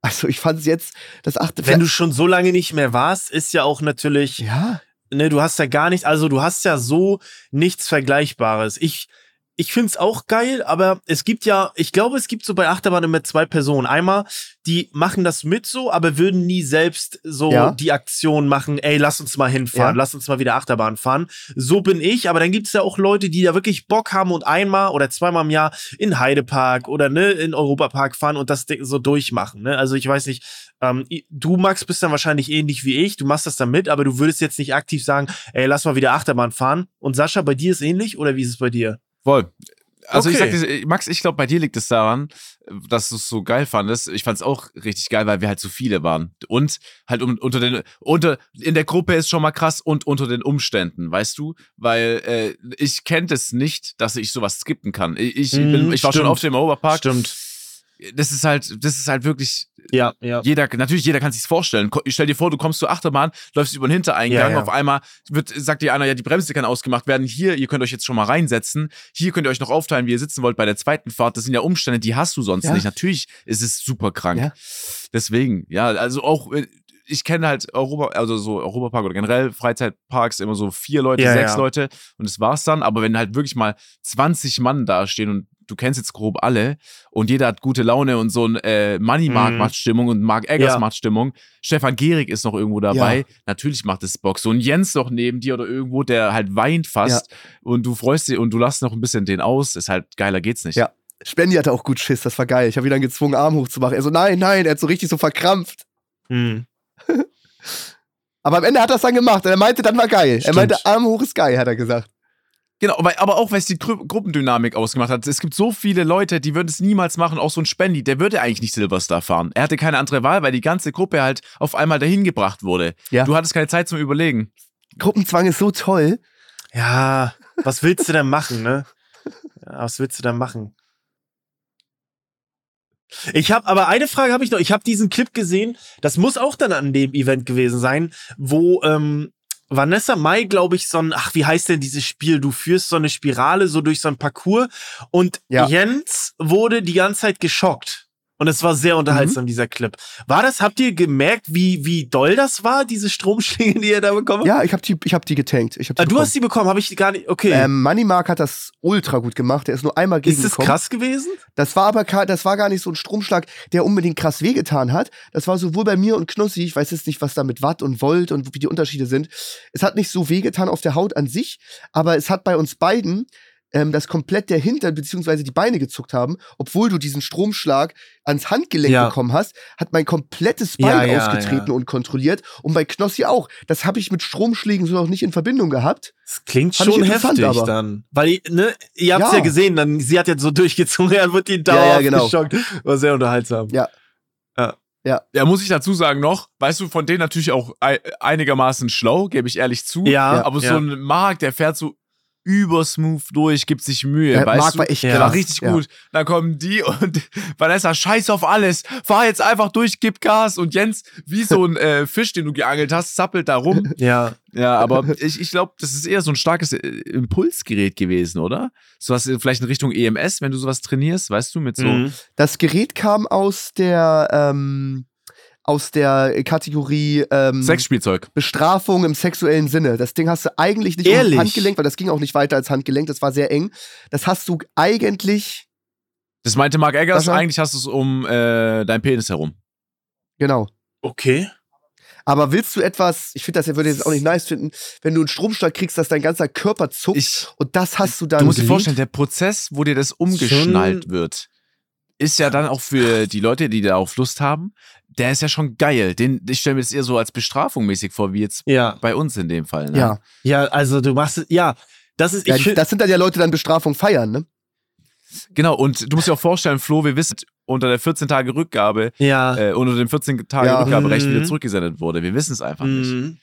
Speaker 2: Also ich fand es jetzt, das achte
Speaker 3: Wenn du schon so lange nicht mehr warst, ist ja auch natürlich,
Speaker 2: ja,
Speaker 3: ne, du hast ja gar nicht, also du hast ja so nichts Vergleichbares. Ich, ich find's auch geil, aber es gibt ja, ich glaube, es gibt so bei Achterbahn immer zwei Personen. Einmal, die machen das mit so, aber würden nie selbst so
Speaker 2: Ja.
Speaker 3: die Aktion machen, ey, lass uns mal hinfahren,
Speaker 2: Ja.
Speaker 3: lass uns mal wieder Achterbahn fahren. So bin ich, aber dann gibt's ja auch Leute, die da wirklich Bock haben und einmal oder zweimal im Jahr in Heidepark oder ne, in Europapark fahren und das so durchmachen. Ne? Also ich weiß nicht, ähm, du, Max, bist dann wahrscheinlich ähnlich wie ich. Du machst das dann mit, aber du würdest jetzt nicht aktiv sagen, ey, lass mal wieder Achterbahn fahren. Und Sascha, bei dir ist ähnlich oder wie ist es bei dir?
Speaker 1: Voll. Also ich
Speaker 3: Okay.
Speaker 1: sag dir, Max, ich glaube, bei dir liegt es daran, dass du es so geil fandest. Ich fand es auch richtig geil, weil wir halt so viele waren. Und halt um, unter den, unter, in der Gruppe ist schon mal krass und unter den Umständen, weißt du? Weil äh, ich kennt es nicht, dass ich sowas skippen kann. Ich, ich,
Speaker 3: Mhm,
Speaker 1: bin, ich war schon oft im Oberpark.
Speaker 3: Stimmt.
Speaker 1: Das ist halt, das ist halt wirklich
Speaker 3: Ja, ja.
Speaker 1: jeder, natürlich, jeder kann sich's vorstellen. Stell dir vor, du kommst zur Achterbahn, läufst über den Hintereingang,
Speaker 3: Ja, ja.
Speaker 1: auf einmal wird, sagt dir einer, ja, die Bremse kann ausgemacht werden. Hier, ihr könnt euch jetzt schon mal reinsetzen. Hier könnt ihr euch noch aufteilen, wie ihr sitzen wollt bei der zweiten Fahrt. Das sind ja Umstände, die hast du sonst
Speaker 2: Ja.
Speaker 1: nicht. Natürlich ist es super krank. Deswegen, ja, also auch, äh, ich kenne halt Europa, also so Europapark oder generell Freizeitparks immer so vier Leute,
Speaker 3: Ja,
Speaker 1: sechs
Speaker 3: ja.
Speaker 1: Leute und das war's dann. Aber wenn halt wirklich mal 20 Mann da stehen und du kennst jetzt grob alle und jeder hat gute Laune und so ein äh, Money Mark
Speaker 3: Mhm.
Speaker 1: macht Stimmung und Mark Eggers
Speaker 3: Ja.
Speaker 1: macht Stimmung. Stefan Gehrig ist noch irgendwo dabei.
Speaker 2: Ja.
Speaker 1: Natürlich macht es Bock. So ein Jens noch neben dir oder irgendwo, der halt weint fast und du freust dich und du lässt noch ein bisschen den aus. Ist halt geiler geht's nicht.
Speaker 2: Ja. Spendi hatte auch gut Schiss, das war geil. Ich habe ihn dann gezwungen, Arm hochzumachen. Er so, nein, nein, er hat so richtig so verkrampft.
Speaker 3: Hm. <laughs>
Speaker 2: Aber am Ende hat er es dann gemacht. Er meinte, dann war geil. Er
Speaker 3: Stimmt.
Speaker 2: meinte, Arm hoch ist geil, hat er gesagt.
Speaker 1: Genau, aber, aber auch, weil es die Gru Gruppendynamik ausgemacht hat. Es gibt so viele Leute, die würden es niemals machen. Auch so ein Spendi, der würde eigentlich nicht Silverstar fahren. Er hatte keine andere Wahl, weil die ganze Gruppe halt auf einmal dahin gebracht wurde.
Speaker 2: Ja.
Speaker 1: Du hattest keine Zeit zum Überlegen.
Speaker 2: Gruppenzwang ist so toll.
Speaker 3: Ja, was willst du denn machen, ne? Ja, was willst du denn machen? Ich habe aber eine Frage habe ich noch. Ich habe diesen Clip gesehen. Das muss auch dann an dem Event gewesen sein, wo ähm, Vanessa Mai, glaube ich, so ein, ach, wie heißt denn dieses Spiel? Du führst so eine Spirale so durch so ein Parcours und
Speaker 2: Ja.
Speaker 3: Jens wurde die ganze Zeit geschockt. Und es war sehr unterhaltsam, dieser Clip. War das, habt ihr gemerkt, wie, wie doll das war, diese Stromschlinge, die ihr da bekommen habt?
Speaker 2: Ja, ich habe die, ich hab die getankt. Ich hab die
Speaker 3: Ah, du hast die bekommen, habe ich gar nicht. Okay.
Speaker 2: ähm, Money Mark hat das ultra gut gemacht. Der ist nur einmal
Speaker 3: ist das krass gewesen?
Speaker 2: Das war aber das war gar nicht so ein Stromschlag, der unbedingt krass wehgetan hat. Das war sowohl bei mir und Knossi, ich weiß jetzt nicht, was da mit Watt und Volt und wie die Unterschiede sind. Es hat nicht so wehgetan auf der Haut an sich, aber es hat bei uns beiden ähm, das komplett der Hintern bzw. die Beine gezuckt haben, obwohl du diesen Stromschlag ans Handgelenk
Speaker 3: Ja.
Speaker 2: bekommen hast, hat mein komplettes
Speaker 3: Ja,
Speaker 2: Bein
Speaker 3: ja,
Speaker 2: ausgetreten
Speaker 3: ja.
Speaker 2: und kontrolliert. Und bei Knossi auch. Das habe ich mit Stromschlägen so noch nicht in Verbindung gehabt.
Speaker 3: Das klingt
Speaker 2: Fand
Speaker 3: schon heftig
Speaker 2: aber.
Speaker 3: dann. Weil, ne, ihr habt's ja.
Speaker 2: Ja.
Speaker 3: gesehen, dann, sie hat jetzt so <laughs> durchgezogen, er wird die
Speaker 2: Ja,
Speaker 3: dauerhaft
Speaker 2: ja, genau.
Speaker 3: geschockt. War sehr unterhaltsam.
Speaker 2: Ja.
Speaker 1: Ja, muss ich dazu sagen noch, weißt du, von denen natürlich auch ei- einigermaßen schlau, gebe ich ehrlich zu.
Speaker 3: Ja,
Speaker 1: aber
Speaker 3: ja.
Speaker 1: so ein Mark, der fährt so übersmooth durch, gibt sich Mühe,
Speaker 2: Der
Speaker 1: weißt
Speaker 2: Marc
Speaker 1: du? der
Speaker 3: krass,
Speaker 1: war richtig
Speaker 2: ja.
Speaker 1: gut. Dann kommen die <laughs> und Vanessa, scheiß auf alles, fahr jetzt einfach durch, gib Gas und Jens, wie so ein äh, Fisch, den du geangelt hast, zappelt da rum. <laughs>
Speaker 3: Ja.
Speaker 1: Ja, aber ich, ich glaube, das ist eher so ein starkes äh, Impulsgerät gewesen, oder? So was vielleicht in Richtung EMS, wenn du sowas trainierst, weißt du, mit so.
Speaker 3: Mhm.
Speaker 2: Das Gerät kam aus der ähm, aus der Kategorie ähm,
Speaker 1: Sexspielzeug.
Speaker 2: Bestrafung im sexuellen Sinne. Das Ding hast du eigentlich nicht
Speaker 3: Ehrlich?
Speaker 2: um Handgelenk, weil das ging auch nicht weiter als Handgelenk, das war sehr eng. Das hast du eigentlich,
Speaker 1: Das meinte Mark Eggers, eigentlich hast du es um äh, deinen Penis herum.
Speaker 2: genau.
Speaker 3: Okay.
Speaker 2: Aber willst du etwas, ich finde das, er würde jetzt auch nicht nice finden, wenn du einen Stromschlag kriegst, dass dein ganzer Körper zuckt
Speaker 1: Ich,
Speaker 2: und das hast du dann.
Speaker 1: du musst dir vorstellen, der Prozess, wo dir das umgeschnallt wird, ist ja dann auch für die Leute, die darauf Lust haben, der ist ja schon geil. Den, ich stelle mir das eher so als Bestrafung mäßig vor, wie jetzt
Speaker 3: Ja.
Speaker 1: bei uns in dem Fall. Ne?
Speaker 2: Ja,
Speaker 3: Ja, also du machst es, ja. Das ist,
Speaker 2: ja
Speaker 3: ich
Speaker 2: das sind dann ja Leute, die dann Bestrafung feiern, ne?
Speaker 1: Genau, und du musst dir auch vorstellen, Flo, wir wissen, unter der 14 Tage Rückgabe,
Speaker 3: Ja.
Speaker 1: äh, unter dem 14 Tage
Speaker 2: Ja.
Speaker 1: Rückgaberecht
Speaker 3: Mhm.
Speaker 1: wieder zurückgesendet wurde. Wir wissen es einfach nicht.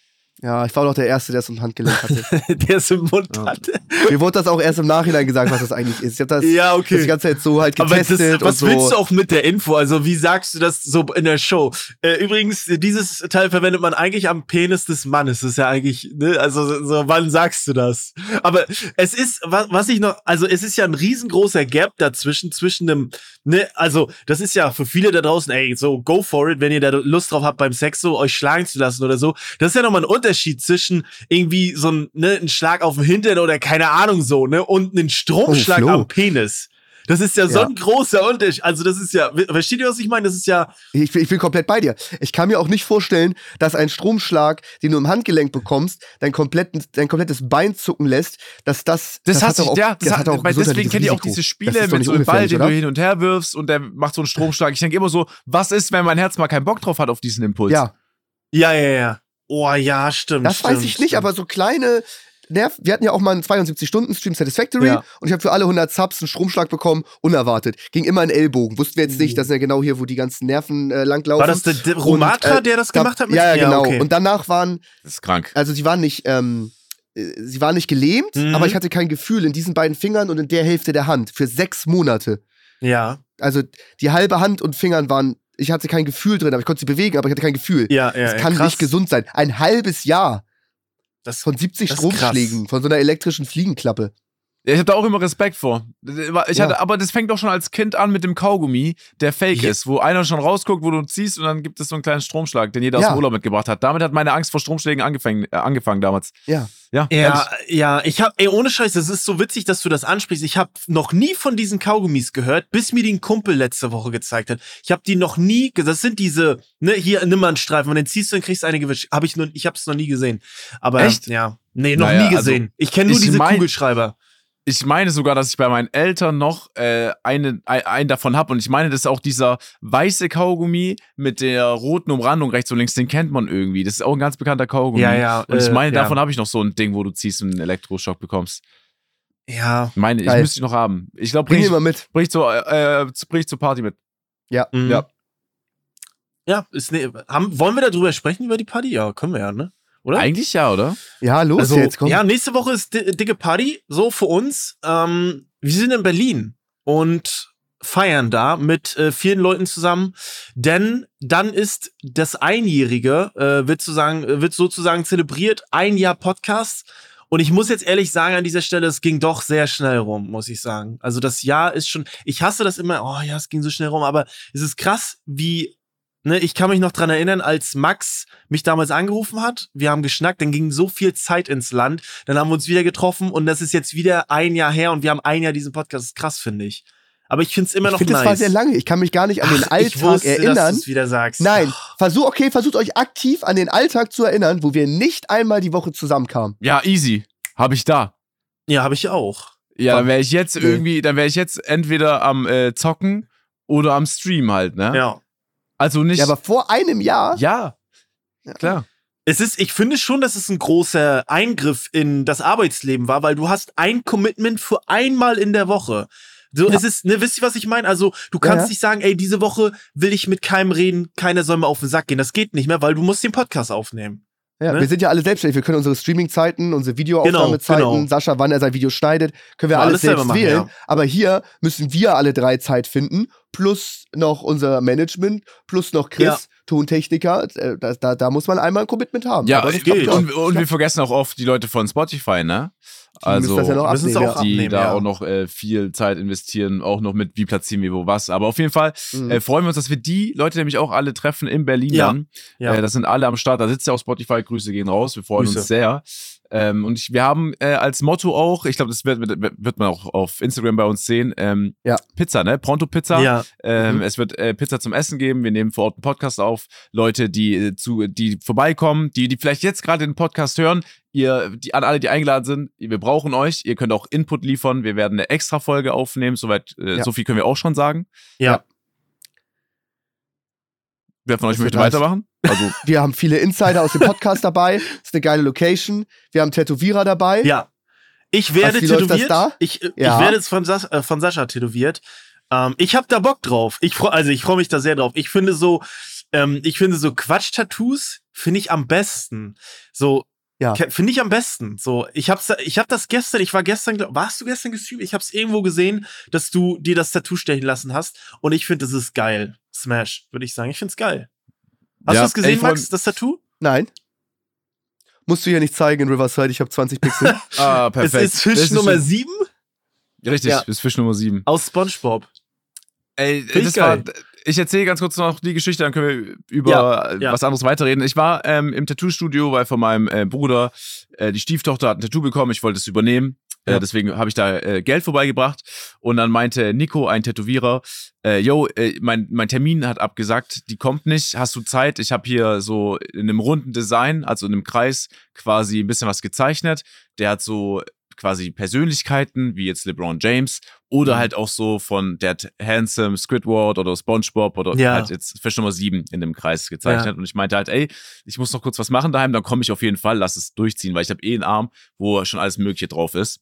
Speaker 2: Ja, ich war doch der Erste, der es im Handgelenk hatte. <laughs>
Speaker 3: Der es im Mund
Speaker 1: Ja.
Speaker 3: hatte.
Speaker 2: Mir wurde das auch erst im Nachhinein gesagt, was das eigentlich ist. Ich habe das,
Speaker 3: Ja,
Speaker 2: das
Speaker 3: okay.
Speaker 2: die ganze Zeit so halt
Speaker 3: Aber das,
Speaker 2: getestet
Speaker 3: was
Speaker 2: und so.
Speaker 3: willst du auch mit der Info? Also, wie sagst du das so in der Show? Äh, übrigens, dieses Teil verwendet man eigentlich am Penis des Mannes. Das ist ja eigentlich, ne? Also, so, wann sagst du das? Aber es ist, was, was ich noch, also, es ist ja ein riesengroßer Gap dazwischen, zwischen dem, ne? Also, das ist ja für viele da draußen, ey, so, go for it, wenn ihr da Lust drauf habt, beim Sex so euch schlagen zu lassen oder so. Das ist ja nochmal ein Unterschied zwischen irgendwie so ein, ne, ein Schlag auf den Hintern oder keine Ahnung so, ne? Und einen Stromschlag
Speaker 2: Oh,
Speaker 3: am Penis. Das ist ja, so
Speaker 2: Ja.
Speaker 3: ein großer Unterschied. Also, das ist ja, versteht ihr, was ich meine? Das ist ja,
Speaker 2: Ich, bin- ich bin komplett bei dir. Ich kann mir auch nicht vorstellen, dass ein Stromschlag, den du im Handgelenk bekommst, dein, kompletten, dein komplettes Bein zucken lässt, dass das.
Speaker 1: Das,
Speaker 2: hat
Speaker 1: hast
Speaker 2: doch
Speaker 1: du,
Speaker 2: auch,
Speaker 1: ja, das
Speaker 2: hat
Speaker 1: hat, weil deswegen kennt ihr auch diese
Speaker 2: Das
Speaker 1: Spiele mit so einem Ball, den du
Speaker 2: oder?
Speaker 1: hin und her wirfst und der macht so einen Stromschlag. Ich denke immer so, was ist, wenn mein Herz mal keinen Bock drauf hat auf diesen Impuls?
Speaker 2: Ja,
Speaker 3: ja, ja, ja. Oh, ja, stimmt.
Speaker 2: das
Speaker 3: stimmt,
Speaker 2: weiß ich nicht,
Speaker 3: stimmt.
Speaker 2: aber so kleine. Nerv wir hatten ja auch mal einen 72-Stunden-Stream Satisfactory
Speaker 3: Ja.
Speaker 2: und ich habe für alle 100 Subs einen Stromschlag bekommen, unerwartet. Ging immer in Ellbogen. Wussten wir jetzt nicht, das sind ja genau hier, wo die ganzen Nerven äh, langlaufen.
Speaker 3: War das der, der Romatra,
Speaker 2: Und, äh,
Speaker 3: der das
Speaker 2: da-
Speaker 3: gemacht hat? mit-
Speaker 2: Ja, ja, genau.
Speaker 3: okay.
Speaker 2: Und danach waren,
Speaker 1: Das ist krank.
Speaker 2: also sie waren nicht, ähm, äh, sie waren nicht gelähmt,
Speaker 3: Mhm.
Speaker 2: aber ich hatte kein Gefühl in diesen beiden Fingern und in der Hälfte der Hand für sechs Monate.
Speaker 3: ja,
Speaker 2: Also die halbe Hand und Fingern waren, ich hatte kein Gefühl drin, aber ich konnte sie bewegen, aber ich hatte kein Gefühl.
Speaker 3: ja, ja.
Speaker 2: das kann
Speaker 3: krass.
Speaker 2: nicht gesund sein. Ein halbes Jahr
Speaker 3: Das,
Speaker 2: von 70
Speaker 3: Das ist krass.
Speaker 2: Stromschlägen, von so einer elektrischen Fliegenklappe.
Speaker 1: Ich habe da auch immer Respekt vor. Ich
Speaker 2: Ja.
Speaker 1: hatte, aber das fängt doch schon als Kind an mit dem Kaugummi, der fake
Speaker 3: Ja.
Speaker 1: ist, wo einer schon rausguckt, wo du ziehst und dann gibt es so einen kleinen Stromschlag, den jeder aus
Speaker 2: Ja.
Speaker 1: dem Urlaub mitgebracht hat. Damit hat meine Angst vor Stromschlägen angefangen, äh, angefangen damals.
Speaker 2: Ja.
Speaker 1: Ja,
Speaker 3: ja, ja, ich hab, ey, ohne Scheiß, das ist so witzig, dass du das ansprichst. Ich habe noch nie von diesen Kaugummis gehört, bis mir die ein Kumpel letzte Woche gezeigt hat. Ich habe die noch nie, das sind diese, ne, hier nimm mal einen Streifen und den ziehst du und kriegst eine gewischt. Hab ich nur, ich hab's noch nie gesehen. Aber
Speaker 1: Echt?
Speaker 3: ja, nee, noch
Speaker 1: Naja,
Speaker 3: nie
Speaker 1: also,
Speaker 3: gesehen. ich kenne nur diese
Speaker 1: mein-
Speaker 3: Kugelschreiber.
Speaker 1: Ich meine sogar, dass ich bei meinen Eltern noch äh, eine, ein, einen davon habe. Und ich meine, das ist auch dieser weiße Kaugummi mit der roten Umrandung rechts und links. Den kennt man irgendwie. Das ist auch ein ganz bekannter Kaugummi.
Speaker 3: Ja, ja,
Speaker 1: Und ich
Speaker 3: äh,
Speaker 1: meine,
Speaker 3: ja.
Speaker 1: davon habe ich noch so ein Ding, wo du ziehst und einen Elektroschock bekommst.
Speaker 3: Ja.
Speaker 1: Ich meine, ich
Speaker 2: Geil.
Speaker 1: müsste ich noch haben. Ich glaube,
Speaker 2: Bring
Speaker 1: bring,
Speaker 2: ihn
Speaker 1: ich,
Speaker 2: mal mit.
Speaker 1: bring, ich zur, äh, äh, bring ich zur Party mit.
Speaker 3: Mhm.
Speaker 1: Ja.
Speaker 3: Ja, ist ne, haben, wollen wir darüber sprechen, über die Party? Ja, können wir ja, ne? Oder?
Speaker 1: Eigentlich ja, oder?
Speaker 2: Ja, los
Speaker 3: also,
Speaker 2: jetzt, komm.
Speaker 3: Ja, nächste Woche ist di dicke Party, so für uns. Ähm, wir sind in Berlin und feiern da mit äh, vielen Leuten zusammen, denn dann ist das Einjährige, äh, wird, sozusagen, äh, wird sozusagen zelebriert, ein Jahr Podcast. Und ich muss jetzt ehrlich sagen, an dieser Stelle, es ging doch sehr schnell rum, muss ich sagen. Also das Jahr ist schon, ich hasse das immer, oh ja, es ging so schnell rum, aber es ist krass, wie Ne, ich kann mich noch dran erinnern, als Max mich damals angerufen hat. Wir haben geschnackt, dann ging so viel Zeit ins Land. Dann haben wir uns wieder getroffen und das ist jetzt wieder ein Jahr her und wir haben ein Jahr diesen Podcast. Das ist krass, finde ich. Aber ich finde es immer
Speaker 2: ich
Speaker 3: noch
Speaker 2: finde,
Speaker 3: nice.
Speaker 2: das war sehr lange. Ich kann mich gar nicht an den
Speaker 3: Ach,
Speaker 2: Alltag
Speaker 3: ich wusste, dass
Speaker 2: erinnern.
Speaker 3: du's wieder sagst.
Speaker 2: Nein,
Speaker 3: Ach,
Speaker 2: versuch, okay, versucht euch aktiv an den Alltag zu erinnern, wo wir nicht einmal die Woche zusammenkamen.
Speaker 1: Ja, easy. Habe ich da.
Speaker 3: Ja, habe ich auch.
Speaker 1: Ja, dann wäre ich jetzt irgendwie, dann wäre ich jetzt entweder am äh, Zocken oder am Stream halt, ne?
Speaker 3: Ja.
Speaker 1: Also nicht.
Speaker 2: Ja, aber vor einem Jahr.
Speaker 1: ja,
Speaker 2: Ja.
Speaker 1: klar.
Speaker 3: Es ist, ich finde schon, dass es ein großer Eingriff in das Arbeitsleben war, weil du hast ein Commitment für einmal in der Woche. So,
Speaker 2: Ja.
Speaker 3: es ist, ne, wisst ihr, was ich meine? Also, du
Speaker 2: Ja,
Speaker 3: kannst
Speaker 2: ja.
Speaker 3: nicht sagen, ey, diese Woche will ich mit keinem reden, keiner soll mir auf den Sack gehen. Das geht nicht mehr, weil du musst den Podcast aufnehmen.
Speaker 2: Ja,
Speaker 3: Ne?
Speaker 2: Wir sind ja alle selbstständig. Wir können unsere Streaming-Zeiten, unsere Videoaufnahmezeiten,
Speaker 3: Genau, genau.
Speaker 2: Sascha, wann er sein Video schneidet, können wir alles,
Speaker 3: alles
Speaker 2: selbst
Speaker 3: machen,
Speaker 2: wählen.
Speaker 3: ja.
Speaker 2: Aber hier müssen wir alle drei Zeit finden, plus noch unser Management, plus noch Chris,
Speaker 3: Ja.
Speaker 2: Tontechniker. Äh, Da, da, da muss man einmal ein Commitment haben.
Speaker 1: Ja,
Speaker 2: Aber das ja.
Speaker 1: und, und wir vergessen auch oft die Leute von Spotify, ne?
Speaker 2: Die
Speaker 1: Also,
Speaker 2: das ja abnehmen,
Speaker 3: auch
Speaker 2: ja.
Speaker 1: die
Speaker 3: abnehmen,
Speaker 1: da
Speaker 3: ja.
Speaker 1: auch noch äh, viel Zeit investieren, auch noch mit, wie platzieren wir wo was. Aber auf jeden Fall
Speaker 2: Mhm.
Speaker 1: äh, freuen wir uns, dass wir die Leute nämlich auch alle treffen in Berlin
Speaker 3: Ja.
Speaker 1: dann.
Speaker 3: Ja.
Speaker 1: Äh, das sind alle am Start. Da sitzt ja auch Spotify. Grüße gehen raus. Wir freuen
Speaker 3: Grüße.
Speaker 1: uns sehr. Ähm, und ich, wir haben äh, als Motto auch, ich glaube, das wird, wird, wird man auch auf Instagram bei uns sehen, ähm,
Speaker 2: Ja.
Speaker 1: Pizza, ne? Pronto Pizza.
Speaker 3: ja.
Speaker 1: Ähm,
Speaker 2: Mhm.
Speaker 1: Es wird äh, Pizza zum Essen geben. Wir nehmen vor Ort einen Podcast auf. Leute, die äh, zu, die vorbeikommen, die, die vielleicht jetzt gerade den Podcast hören, ihr, die, an alle, die eingeladen sind, wir brauchen euch. Ihr könnt auch Input liefern. Wir werden eine extra Folge aufnehmen. Soweit, äh,
Speaker 2: Ja.
Speaker 1: so viel können wir auch schon sagen.
Speaker 3: Ja.
Speaker 1: Wer von euch möchte
Speaker 2: nice.
Speaker 1: weitermachen? Also,
Speaker 2: Wir haben viele Insider aus dem Podcast dabei. Ist eine geile Location. Wir haben Tätowierer dabei.
Speaker 3: Ja. Ich werde
Speaker 2: Was,
Speaker 3: tätowiert.
Speaker 2: da?
Speaker 3: Ich, äh,
Speaker 2: Ja.
Speaker 3: ich werde jetzt von, Sas äh, von Sascha tätowiert. Ähm, ich habe da Bock drauf. Ich freu, also ich freue mich da sehr drauf. Ich finde so, ähm, ich finde so Quatsch-Tattoos finde ich am besten. So,
Speaker 2: Ja.
Speaker 3: finde ich am besten. So, ich hab's, ich hab das gestern, ich war gestern, warst du gestern gestreamt? Ich hab's irgendwo gesehen, dass du dir das Tattoo stechen lassen hast und ich finde, das ist geil. Smash, würde ich sagen. Ich find's geil. Hast
Speaker 1: Ja,
Speaker 3: du es gesehen,
Speaker 1: ey,
Speaker 3: Max, das Tattoo?
Speaker 2: Nein. Musst du hier nicht zeigen in Riverside, ich habe 20 Pixel. <laughs>
Speaker 1: Ah,
Speaker 3: Es ist Fisch
Speaker 1: Das
Speaker 3: Nummer
Speaker 1: schon-
Speaker 3: 7
Speaker 1: Richtig,
Speaker 3: Ja.
Speaker 1: das ist Fisch Nummer 7.
Speaker 3: aus SpongeBob.
Speaker 1: Ey,
Speaker 3: Find ich
Speaker 1: das war,
Speaker 3: geil.
Speaker 1: ich erzähle ganz kurz noch die Geschichte, dann können wir über
Speaker 3: Ja, ja.
Speaker 1: was anderes weiterreden. Ich war ähm, im Tattoo-Studio, weil von meinem äh, Bruder äh, die Stieftochter hat ein Tattoo bekommen, ich wollte es übernehmen.
Speaker 3: Ja.
Speaker 1: Äh, deswegen habe ich da äh, Geld vorbeigebracht. Und dann meinte Nico, ein Tätowierer, äh, yo, äh, mein, mein Termin hat abgesagt, die kommt nicht, hast du Zeit? Ich habe hier so in einem runden Design, also in einem Kreis, quasi ein bisschen was gezeichnet. Der hat so quasi Persönlichkeiten, wie jetzt LeBron James, oder
Speaker 3: Mhm.
Speaker 1: halt auch so von der Handsome, Squidward oder SpongeBob oder
Speaker 3: Ja.
Speaker 1: halt jetzt Fisch Nummer 7 in dem Kreis gezeichnet. Und ich meinte halt, ey, ich muss noch kurz was machen daheim, dann komme ich auf jeden Fall, lass es durchziehen, weil ich habe eh einen Arm, wo schon alles Mögliche drauf ist.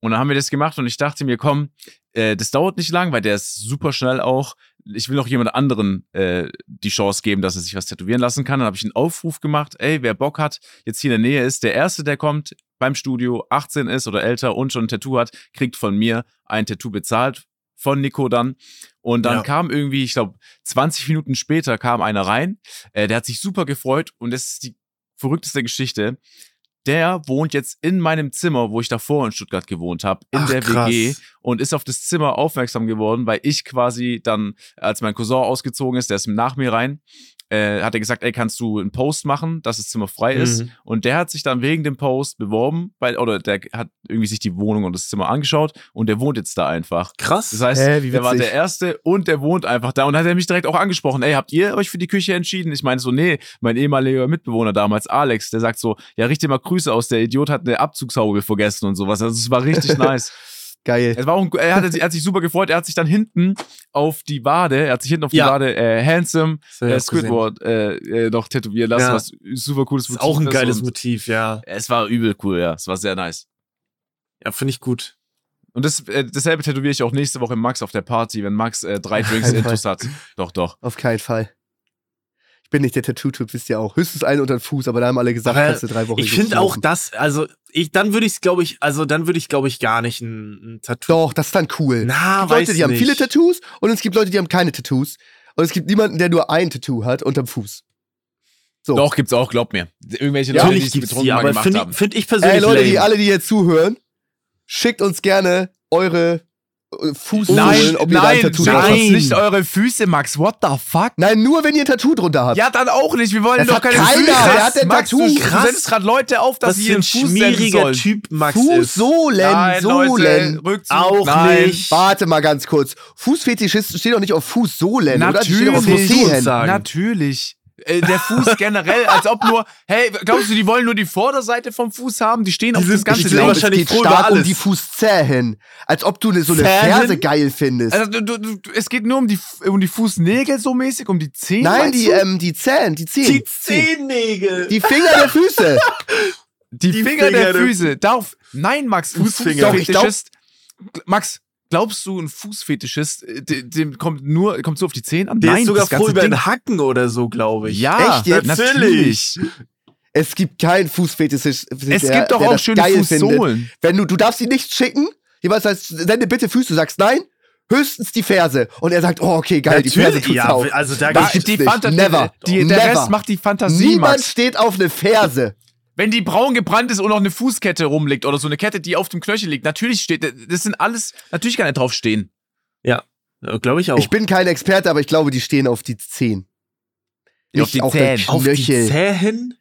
Speaker 1: Und dann haben wir das gemacht und ich dachte mir, komm, äh, das dauert nicht lang, weil der ist super schnell auch. Ich will noch jemand anderen äh, die Chance geben, dass er sich was tätowieren lassen kann. Dann habe ich einen Aufruf gemacht, ey, wer Bock hat, jetzt hier in der Nähe ist, der Erste, der kommt beim Studio, 18 ist oder älter und schon ein Tattoo hat, kriegt von mir ein Tattoo bezahlt, von Nico dann. Und dann
Speaker 3: Ja.
Speaker 1: kam irgendwie, ich glaube, 20 Minuten später kam einer rein, äh, der hat sich super gefreut und das ist die verrückteste Geschichte. Der wohnt jetzt in meinem Zimmer, wo ich davor in Stuttgart gewohnt habe, in
Speaker 3: Ach,
Speaker 1: der
Speaker 3: krass.
Speaker 1: WG und ist auf das Zimmer aufmerksam geworden, weil ich quasi dann, als mein Cousin ausgezogen ist, der ist nach mir rein, äh, hat er gesagt, ey, kannst du einen Post machen, dass das Zimmer frei ist?
Speaker 3: Mhm.
Speaker 1: Und der hat sich dann wegen dem Post beworben, weil, oder der hat irgendwie sich die Wohnung und das Zimmer angeschaut und der wohnt jetzt da einfach.
Speaker 3: Krass.
Speaker 1: Das heißt,
Speaker 2: Hä,
Speaker 1: der war der Erste und der wohnt einfach da. Und dann hat er mich direkt auch angesprochen, ey, habt ihr euch für die Küche entschieden? Ich meine so, nee, mein ehemaliger Mitbewohner damals, Alex, der sagt so, ja, richte mal Grüße aus, der Idiot hat eine Abzugshaube vergessen und sowas. Also es war richtig <laughs> nice.
Speaker 2: Geil.
Speaker 1: Es war auch, ein- er, hat, er hat sich super gefreut, er hat sich dann hinten auf die Wade, er hat sich hinten auf die
Speaker 3: Ja.
Speaker 1: Wade äh, Handsome äh. Squidward äh, äh, noch tätowieren lassen,
Speaker 3: Ja.
Speaker 1: was super cooles
Speaker 3: Das ist auch ein
Speaker 1: Motiv
Speaker 3: geiles Motiv, ja.
Speaker 1: Es war übel cool, ja. Es war sehr nice.
Speaker 3: Ja, finde ich gut.
Speaker 1: Und das, äh, dasselbe tätowiere ich auch nächste Woche Max auf der Party, wenn Max äh, drei <laughs> Drinks intus hat. Doch, doch.
Speaker 2: Auf keinen Fall. Ich bin nicht der Tattoo-Typ, wisst ihr auch. Höchstens einen unter den Fuß, aber da haben alle gesagt,
Speaker 3: Aber
Speaker 2: kannst du drei Wochen
Speaker 3: Ich finde auch das, also ich, dann würde ich es, glaube ich, also dann würde ich, glaube ich, gar nicht ein, ein Tattoo.
Speaker 2: Doch, das ist dann cool.
Speaker 3: Na,
Speaker 2: es gibt Leute,
Speaker 3: weiß
Speaker 2: die haben
Speaker 3: nicht.
Speaker 2: viele Tattoos und es gibt Leute, die haben keine Tattoos. Und es gibt niemanden, der nur ein Tattoo hat unterm Fuß. So.
Speaker 1: Doch, gibt's auch, glaub mir. Irgendwelche
Speaker 2: Ja,
Speaker 1: Leute, die es
Speaker 3: gibt's
Speaker 1: betrunken
Speaker 3: die,
Speaker 1: mal
Speaker 3: aber
Speaker 1: gemacht
Speaker 3: finde
Speaker 1: haben.
Speaker 3: ich, find ich persönlich
Speaker 2: Ey, Leute, die alle, die jetzt zuhören, schickt uns gerne eure Fußsohlen,
Speaker 1: Nein,
Speaker 2: ob ihr da ein
Speaker 1: nein,
Speaker 2: Tattoo
Speaker 3: nein.
Speaker 2: habt.
Speaker 1: uns nicht eure Füße, Max. What the fuck?
Speaker 2: Nein, nur wenn ihr ein Tattoo drunter habt.
Speaker 1: Ja, dann auch nicht. Wir wollen
Speaker 2: Das
Speaker 1: doch keine
Speaker 2: keiner.
Speaker 1: Füße.
Speaker 2: Wer hat denn
Speaker 1: Max,
Speaker 2: Tattoo?
Speaker 1: Du, du
Speaker 3: Krass.
Speaker 1: sendest gerade Leute auf, dass
Speaker 3: Was
Speaker 1: sie
Speaker 3: für
Speaker 1: ihren
Speaker 3: ein
Speaker 1: Fuß senden
Speaker 3: schmieriger. Typ Max ist.
Speaker 2: Fußsohlen,
Speaker 1: Nein,
Speaker 2: Sohlen.
Speaker 1: Leute, Rückzug.
Speaker 3: Auch
Speaker 1: Nein.
Speaker 3: nicht.
Speaker 2: Warte mal ganz kurz. Fußfetischisten stehen doch nicht auf Fußsohlen, oder? Die stehen doch auf
Speaker 1: Natürlich.
Speaker 2: Zehen.
Speaker 3: sagen.
Speaker 1: Natürlich. Äh, der Fuß generell, als ob nur, hey, glaubst du, die wollen nur die Vorderseite vom Fuß haben? Die stehen auf
Speaker 3: sind-
Speaker 1: das ganze
Speaker 3: die
Speaker 2: Ich glaube, es geht stark um die Fußzehen. Als ob du so eine
Speaker 3: Zehen?
Speaker 2: Ferse geil findest.
Speaker 1: Also, du, du, du, es geht nur um die, um die Fußnägel so mäßig, um die Zehen.
Speaker 2: Nein, die, ähm, die Zehen, die Zehen.
Speaker 3: Die Zehennägel.
Speaker 2: Die Finger der Füße.
Speaker 1: die,
Speaker 3: die
Speaker 1: Finger,
Speaker 3: Finger
Speaker 1: der Füße. Darauf, nein, Max,
Speaker 3: Fußfinger.
Speaker 2: Doch, ich glaub-
Speaker 1: Fußfetischist. Max, glaubst du, ein Fußfetischist, äh, dem, kommt nur, kommt so auf die Zehen an?
Speaker 3: Der
Speaker 1: nein,
Speaker 3: ist sogar froh über den Hacken oder so, glaube ich.
Speaker 1: Ja,
Speaker 2: Echt jetzt?
Speaker 1: natürlich.
Speaker 2: Es gibt keinen Fußfetisch.
Speaker 1: Es gibt doch auch schöne Fußsohlen.
Speaker 2: Wenn du, du darfst ihn nicht schicken. Jemand sagt, sende bitte Füße. Du sagst nein. Höchstens die Ferse. Und er sagt, oh, okay, geil, die Ferse tut's
Speaker 3: ja,
Speaker 2: auch.
Speaker 3: also da
Speaker 2: Das
Speaker 3: gibt's
Speaker 1: die
Speaker 2: nicht.
Speaker 1: Fanta
Speaker 2: Never.
Speaker 1: Die, der
Speaker 2: Never.
Speaker 1: Rest macht die Fantasie,
Speaker 2: Niemand
Speaker 1: Max.
Speaker 2: steht auf eine Ferse.
Speaker 1: Wenn die braun gebrannt ist und noch eine Fußkette rumliegt oder so eine Kette, die auf dem Knöchel liegt, natürlich steht, das sind alles, natürlich kann er drauf stehen.
Speaker 3: Ja, glaube ich auch.
Speaker 2: Ich bin kein Experte, aber ich glaube, die stehen auf die Zehen.
Speaker 1: Ja, auf
Speaker 2: Nicht
Speaker 1: die
Speaker 2: auf
Speaker 1: Zehen.
Speaker 3: auf die. Zähnen?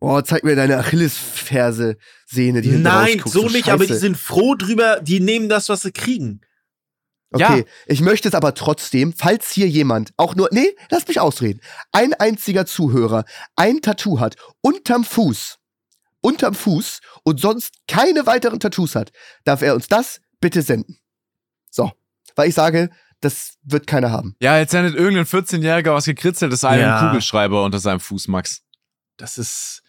Speaker 2: Oh, zeig mir deine Achillesferse-Sehne, die hinten
Speaker 3: Nein,
Speaker 2: rausguckt.
Speaker 3: so nicht, aber die
Speaker 2: Scheiße.
Speaker 3: sind froh drüber, die nehmen das, was sie kriegen.
Speaker 2: Okay,
Speaker 1: Ja.
Speaker 2: ich möchte es aber trotzdem, falls hier jemand auch nur, nee, lass mich ausreden, ein einziger Zuhörer ein Tattoo hat unterm Fuß, unterm Fuß und sonst keine weiteren Tattoos hat, darf er uns das bitte senden. So, weil ich sage, das wird keiner haben.
Speaker 1: Ja, jetzt sendet irgendein 14-Jähriger was gekritzeltes einem
Speaker 3: Ja.
Speaker 1: Kugelschreiber unter seinem Fuß, Max.
Speaker 3: Das ist.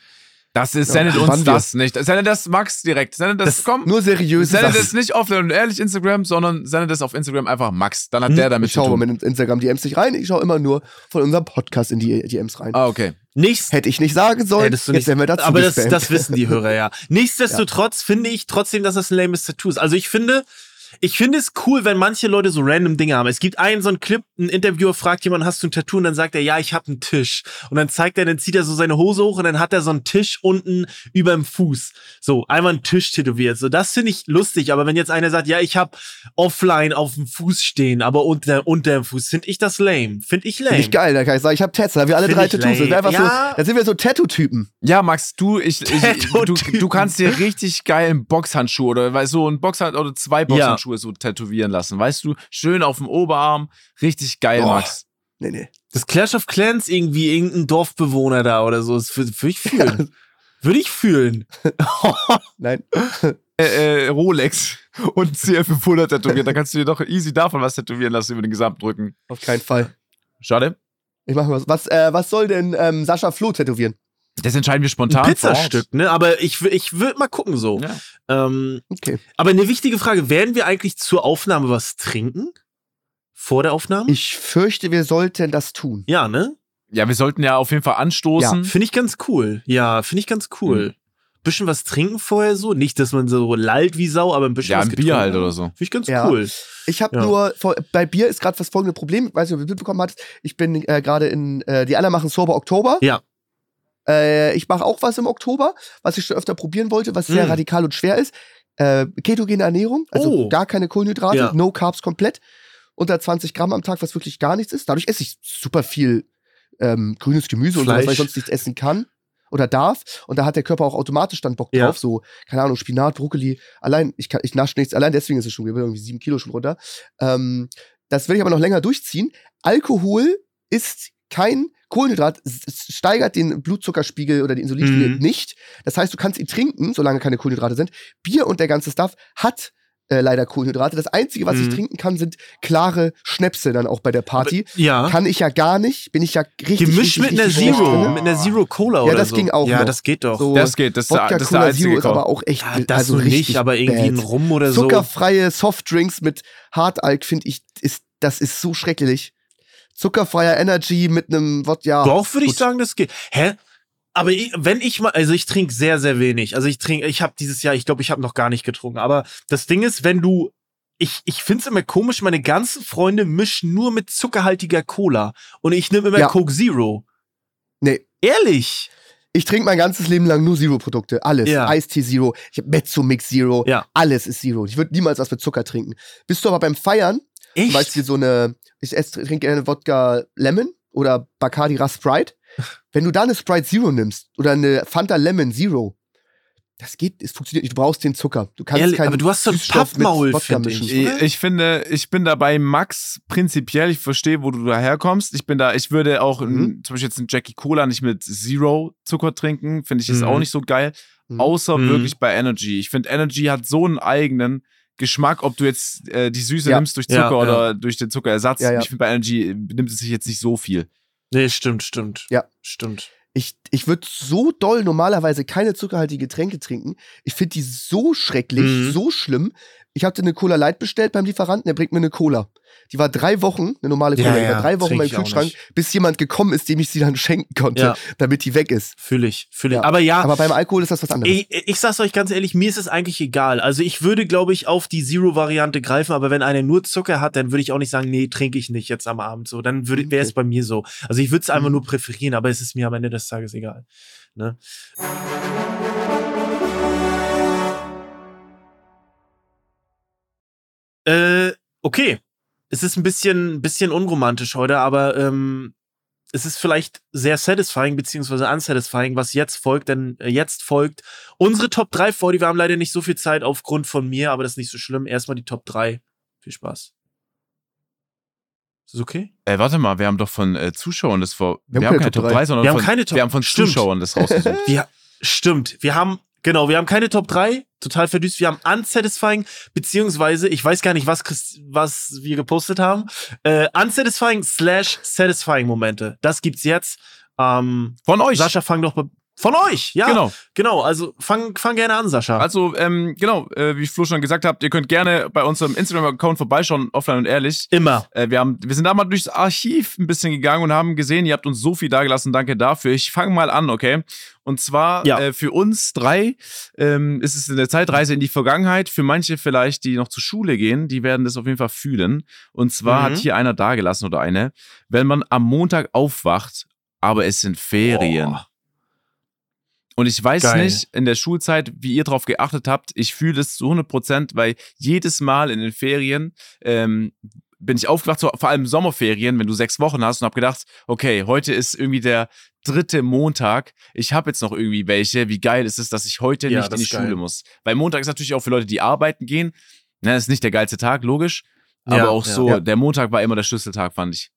Speaker 1: Das ist,
Speaker 2: Ja,
Speaker 1: sendet uns
Speaker 2: wann wir-
Speaker 1: das nicht. Sendet das Max direkt. Sendet das,
Speaker 3: Das-
Speaker 1: komm.
Speaker 2: Nur seriöse
Speaker 1: Sendet es nicht offen und ehrlich Instagram, sondern sendet es auf Instagram einfach Max. Dann hat
Speaker 3: Hm,
Speaker 1: der damit
Speaker 2: Ich
Speaker 1: zu
Speaker 2: schaue
Speaker 1: tun.
Speaker 2: mal mit Instagram DMs nicht rein. Ich schaue immer nur von unserem Podcast in die DMs rein.
Speaker 1: Ah, okay.
Speaker 3: Nichts.
Speaker 2: Hätte ich nicht sagen sollen.
Speaker 3: Hättest du
Speaker 2: Jetzt
Speaker 3: nicht,
Speaker 2: werden wir dazu
Speaker 3: aber das, das wissen die Hörer ja. <laughs> Nichtsdestotrotz finde ich trotzdem, dass das ein lames Tattoo ist. Also ich finde, ich finde es cool, wenn manche Leute so random Dinge haben. Es gibt einen so einen Clip, ein Interviewer fragt jemand, hast du ein Tattoo? Und dann sagt er, ja, ich habe einen Tisch. Und dann zeigt er, dann zieht er so seine Hose hoch und dann hat er so einen Tisch unten über dem Fuß. So, einmal einen Tisch tätowiert. So, das finde ich lustig. Aber wenn jetzt einer sagt, ja, ich habe offline auf dem Fuß stehen, aber unter, unter dem Fuß, finde ich das lame. Finde ich lame.
Speaker 2: Finde ich geil. Da kann ich sagen, ich habe Tats. Da haben wir alle
Speaker 3: Find
Speaker 2: drei Tattoos. Das einfach
Speaker 3: Ja.
Speaker 2: so, da sind wir so Tattoo-Typen.
Speaker 1: Ja, Max, du, ich, ich, du, du kannst dir richtig geilen Boxhandschuh oder weißt, so ein Boxhand oder zwei Boxhandschuhe so tätowieren lassen. Weißt du, schön auf dem Oberarm. Richtig geil,
Speaker 2: Boah.
Speaker 1: Max.
Speaker 2: Nee, nee.
Speaker 3: Das Clash of Clans irgendwie irgendein Dorfbewohner da oder so. Das würde würd ich fühlen. Würde ich fühlen.
Speaker 2: Nein.
Speaker 1: Äh, äh, Rolex und CF500 tätowiert. Da kannst du dir doch easy davon was tätowieren lassen über den Gesamtrücken.
Speaker 2: Auf keinen Fall.
Speaker 1: Schade.
Speaker 2: Ich mach mal was. Was, äh, was soll denn ähm, Sascha Flo tätowieren?
Speaker 1: Das entscheiden wir spontan.
Speaker 3: Ein Pizzastück, ne? Aber ich, ich würde mal gucken so.
Speaker 1: Ja.
Speaker 3: Ähm,
Speaker 2: Okay.
Speaker 3: aber eine wichtige Frage: Werden wir eigentlich zur Aufnahme was trinken? Vor der Aufnahme?
Speaker 2: Ich fürchte, wir sollten das tun.
Speaker 3: ja, ne?
Speaker 1: Ja, wir sollten ja auf jeden Fall anstoßen.
Speaker 3: Finde ich ganz cool. Ja, finde ich ganz cool. Bisschen was trinken vorher so. Nicht, dass man so lallt wie Sau, aber ein bisschen
Speaker 1: Ja,
Speaker 3: was
Speaker 1: ein Bier halt oder so.
Speaker 3: Finde ich ganz
Speaker 2: Ja.
Speaker 3: cool.
Speaker 2: Ich habe
Speaker 3: Ja.
Speaker 2: nur, vor, bei Bier ist gerade das folgende Problem. Ich weiß nicht, ob du mitbekommen hattest. Ich bin äh, gerade in, äh, die anderen machen Sober Oktober.
Speaker 3: Ja.
Speaker 2: Äh, ich mache auch was im Oktober, was ich schon öfter probieren wollte, was sehr
Speaker 3: Mm.
Speaker 2: radikal und schwer ist. Äh, ketogene Ernährung, also
Speaker 3: Oh.
Speaker 2: gar keine Kohlenhydrate,
Speaker 3: Ja.
Speaker 2: no Carbs komplett. Unter 20 Gramm am Tag, was wirklich gar nichts ist. Dadurch esse ich super viel ähm, grünes Gemüse und sowas, weil ich sonst nichts essen kann oder darf. Und da hat der Körper auch automatisch dann Bock
Speaker 3: Ja.
Speaker 2: drauf. So, keine Ahnung, Spinat, Brokkoli. Allein, ich, kann, ich nasche nichts. Allein deswegen ist es schon, wir irgendwie sieben Kilo schon runter. Ähm, das will ich aber noch länger durchziehen. Alkohol ist kein Kohlenhydrat, steigert den Blutzuckerspiegel oder den Insulinspiegel
Speaker 3: Mhm.
Speaker 2: nicht. Das heißt, du kannst ihn trinken, solange keine Kohlenhydrate sind. Bier und der ganze Stuff hat äh, leider Kohlenhydrate. Das Einzige, was ich
Speaker 3: Mhm.
Speaker 2: trinken kann, sind klare Schnäpse dann auch bei der Party.
Speaker 3: Ja.
Speaker 2: Kann ich ja gar nicht. Bin ich ja richtig.
Speaker 3: Gemischt
Speaker 2: richtig,
Speaker 3: mit einer Zero,
Speaker 2: drin.
Speaker 3: mit einer Zero Cola
Speaker 2: Ja,
Speaker 3: oder
Speaker 2: das
Speaker 3: so.
Speaker 2: ging auch
Speaker 3: Ja,
Speaker 2: noch.
Speaker 3: das geht doch.
Speaker 2: So,
Speaker 1: Das geht, das
Speaker 2: Wodka
Speaker 1: das ist der
Speaker 2: Cola Zero ist aber auch echt
Speaker 3: Ja, das
Speaker 2: also
Speaker 3: so nicht,
Speaker 2: richtig
Speaker 3: aber irgendwie ein
Speaker 2: bad.
Speaker 3: Rum oder so.
Speaker 2: Zuckerfreie Softdrinks mit Hartalk finde ich ist das ist so schrecklich. Zuckerfreier Energy mit einem Wort ja.
Speaker 3: Doch, würde ich sagen, das geht. Hä? Aber ich, wenn ich mal, also ich trinke sehr, sehr wenig. Also ich trinke, ich habe dieses Jahr, ich glaube, ich habe noch gar nicht getrunken. Aber das Ding ist, wenn du, ich, ich finde es immer komisch, meine ganzen Freunde mischen nur mit zuckerhaltiger Cola. Und ich nehme immer
Speaker 2: Ja.
Speaker 3: Coke Zero.
Speaker 2: Nee.
Speaker 3: Ehrlich?
Speaker 2: Ich trinke mein ganzes Leben lang nur Zero-Produkte. Alles.
Speaker 3: Ja.
Speaker 2: Eistee Zero. Ich habe Mezzo-Mix Zero.
Speaker 3: Ja.
Speaker 2: Alles ist Zero. Ich würde niemals was mit Zucker trinken. Bist du aber beim Feiern, zum
Speaker 3: Echt?
Speaker 2: Beispiel so eine, ich esse, trinke gerne Wodka Lemon oder Bacardi Ras Sprite. <laughs> Wenn du da eine Sprite Zero nimmst oder eine Fanta Lemon Zero, das geht, es funktioniert nicht. Du brauchst den Zucker. Du kannst
Speaker 3: Ehrlich,
Speaker 2: keinen
Speaker 3: aber du hast so ein Pappmaul, finde
Speaker 2: mischen.
Speaker 3: ich.
Speaker 1: Ich,
Speaker 3: oder?
Speaker 1: ich finde, ich bin da bei Max prinzipiell. Ich verstehe, wo du daherkommst. Ich bin da, ich würde auch
Speaker 2: Mhm.
Speaker 1: n- zum Beispiel jetzt einen Jackie Cola nicht mit Zero Zucker trinken. Finde ich ist
Speaker 3: Mhm.
Speaker 1: auch nicht so geil.
Speaker 2: Mhm.
Speaker 1: Außer
Speaker 3: Mhm.
Speaker 1: wirklich bei Energy. Ich finde, Energy hat so einen eigenen Geschmack, ob du jetzt äh, die Süße
Speaker 2: Ja.
Speaker 1: nimmst durch
Speaker 3: Ja,
Speaker 1: Zucker
Speaker 3: ja.
Speaker 1: oder durch den Zuckerersatz.
Speaker 2: Ja, ja.
Speaker 1: Ich finde, bei Energy nimmt es sich jetzt nicht so viel.
Speaker 3: Nee, stimmt, stimmt.
Speaker 2: Ja.
Speaker 3: Stimmt.
Speaker 2: Ich, ich würde so doll normalerweise keine zuckerhaltigen Getränke trinken. Ich finde die so schrecklich,
Speaker 3: Mhm.
Speaker 2: so schlimm. Ich hatte eine Cola Light bestellt beim Lieferanten, der bringt mir eine Cola. Die war drei Wochen, eine normale
Speaker 3: Ja,
Speaker 2: Cola, die
Speaker 3: ja,
Speaker 2: war drei Wochen in
Speaker 3: trink auch
Speaker 2: Kühlschrank, bis jemand gekommen ist, dem ich sie dann <laughs> schenken konnte,
Speaker 3: Ja.
Speaker 2: damit die weg ist.
Speaker 3: Fühle ich, fühle ich. Aber ja,
Speaker 2: Aber beim Alkohol ist das was anderes.
Speaker 3: Ich, ich sag's euch ganz ehrlich, mir ist es eigentlich egal. Also ich würde, glaube ich, auf die Zero-Variante greifen, aber wenn einer nur Zucker hat, dann würde ich auch nicht sagen, nee, trinke ich nicht jetzt am Abend so. Dann wäre es
Speaker 2: Okay.
Speaker 3: bei mir so. Also ich würde es einfach
Speaker 2: Mhm.
Speaker 3: nur präferieren, aber es ist mir am Ende des Tages egal. Ne? Äh, okay. Es ist ein bisschen, bisschen unromantisch heute, aber ähm, es ist vielleicht sehr satisfying beziehungsweise unsatisfying, was jetzt folgt, denn äh, jetzt folgt unsere Top 3 vor. Die wir haben leider nicht so viel Zeit aufgrund von mir, aber das ist nicht so schlimm. Erstmal die Top 3. Viel Spaß. Ist das okay?
Speaker 1: Äh, warte mal, wir haben doch von äh, Zuschauern das vor.
Speaker 2: Wir
Speaker 1: Wir,
Speaker 2: haben keine
Speaker 1: Top 3, sondern
Speaker 3: Wir haben
Speaker 1: von,
Speaker 3: keine Top-
Speaker 1: wir haben von
Speaker 3: Stimmt.
Speaker 1: Zuschauern das rausgesucht.
Speaker 3: Wir, stimmt. Wir haben, genau, wir haben keine Top 3. Total verdüst. Wir haben unsatisfying, beziehungsweise, ich weiß gar nicht, was, was wir gepostet haben. Äh, unsatisfying slash satisfying Momente. Das gibt's jetzt. Ähm,
Speaker 1: Von euch.
Speaker 3: Sascha, fang doch, Von euch, ja.
Speaker 1: Genau.
Speaker 3: Genau, also fang, fang gerne an, Sascha.
Speaker 1: Also, ähm, genau, äh, wie Flo schon gesagt hat, ihr könnt gerne bei unserem Instagram-Account vorbeischauen, offline und ehrlich.
Speaker 3: Immer.
Speaker 1: Äh, wir, haben, wir sind da mal durchs Archiv ein bisschen gegangen und haben gesehen, ihr habt uns so viel dagelassen. Danke dafür. Ich fange mal an, okay? Und zwar
Speaker 3: Ja.
Speaker 1: äh, für uns drei ähm, ist es eine Zeitreise in die Vergangenheit. Für manche vielleicht, die noch zur Schule gehen, die werden das auf jeden Fall fühlen. Und zwar
Speaker 3: Mhm.
Speaker 1: hat hier einer dagelassen oder eine, wenn man am Montag aufwacht, aber es sind Ferien.
Speaker 3: Boah.
Speaker 1: Und ich weiß
Speaker 3: Geil.
Speaker 1: nicht in der Schulzeit, wie ihr drauf geachtet habt. Ich fühle es zu 100 Prozent, weil jedes Mal in den Ferien ähm, bin ich aufgewacht, vor allem Sommerferien, wenn du sechs Wochen hast und habe gedacht, okay, heute ist irgendwie der dritte Montag. Ich habe jetzt noch irgendwie welche. Wie geil ist es, dass ich heute
Speaker 3: Ja,
Speaker 1: nicht in die
Speaker 3: ist geil.
Speaker 1: Schule muss? Weil Montag ist natürlich auch für Leute, die arbeiten gehen. Ne, das ist nicht der geilste Tag, logisch. Aber
Speaker 3: Ja,
Speaker 1: auch so,
Speaker 2: Ja.
Speaker 1: der Montag war immer der Schlüsseltag, fand ich.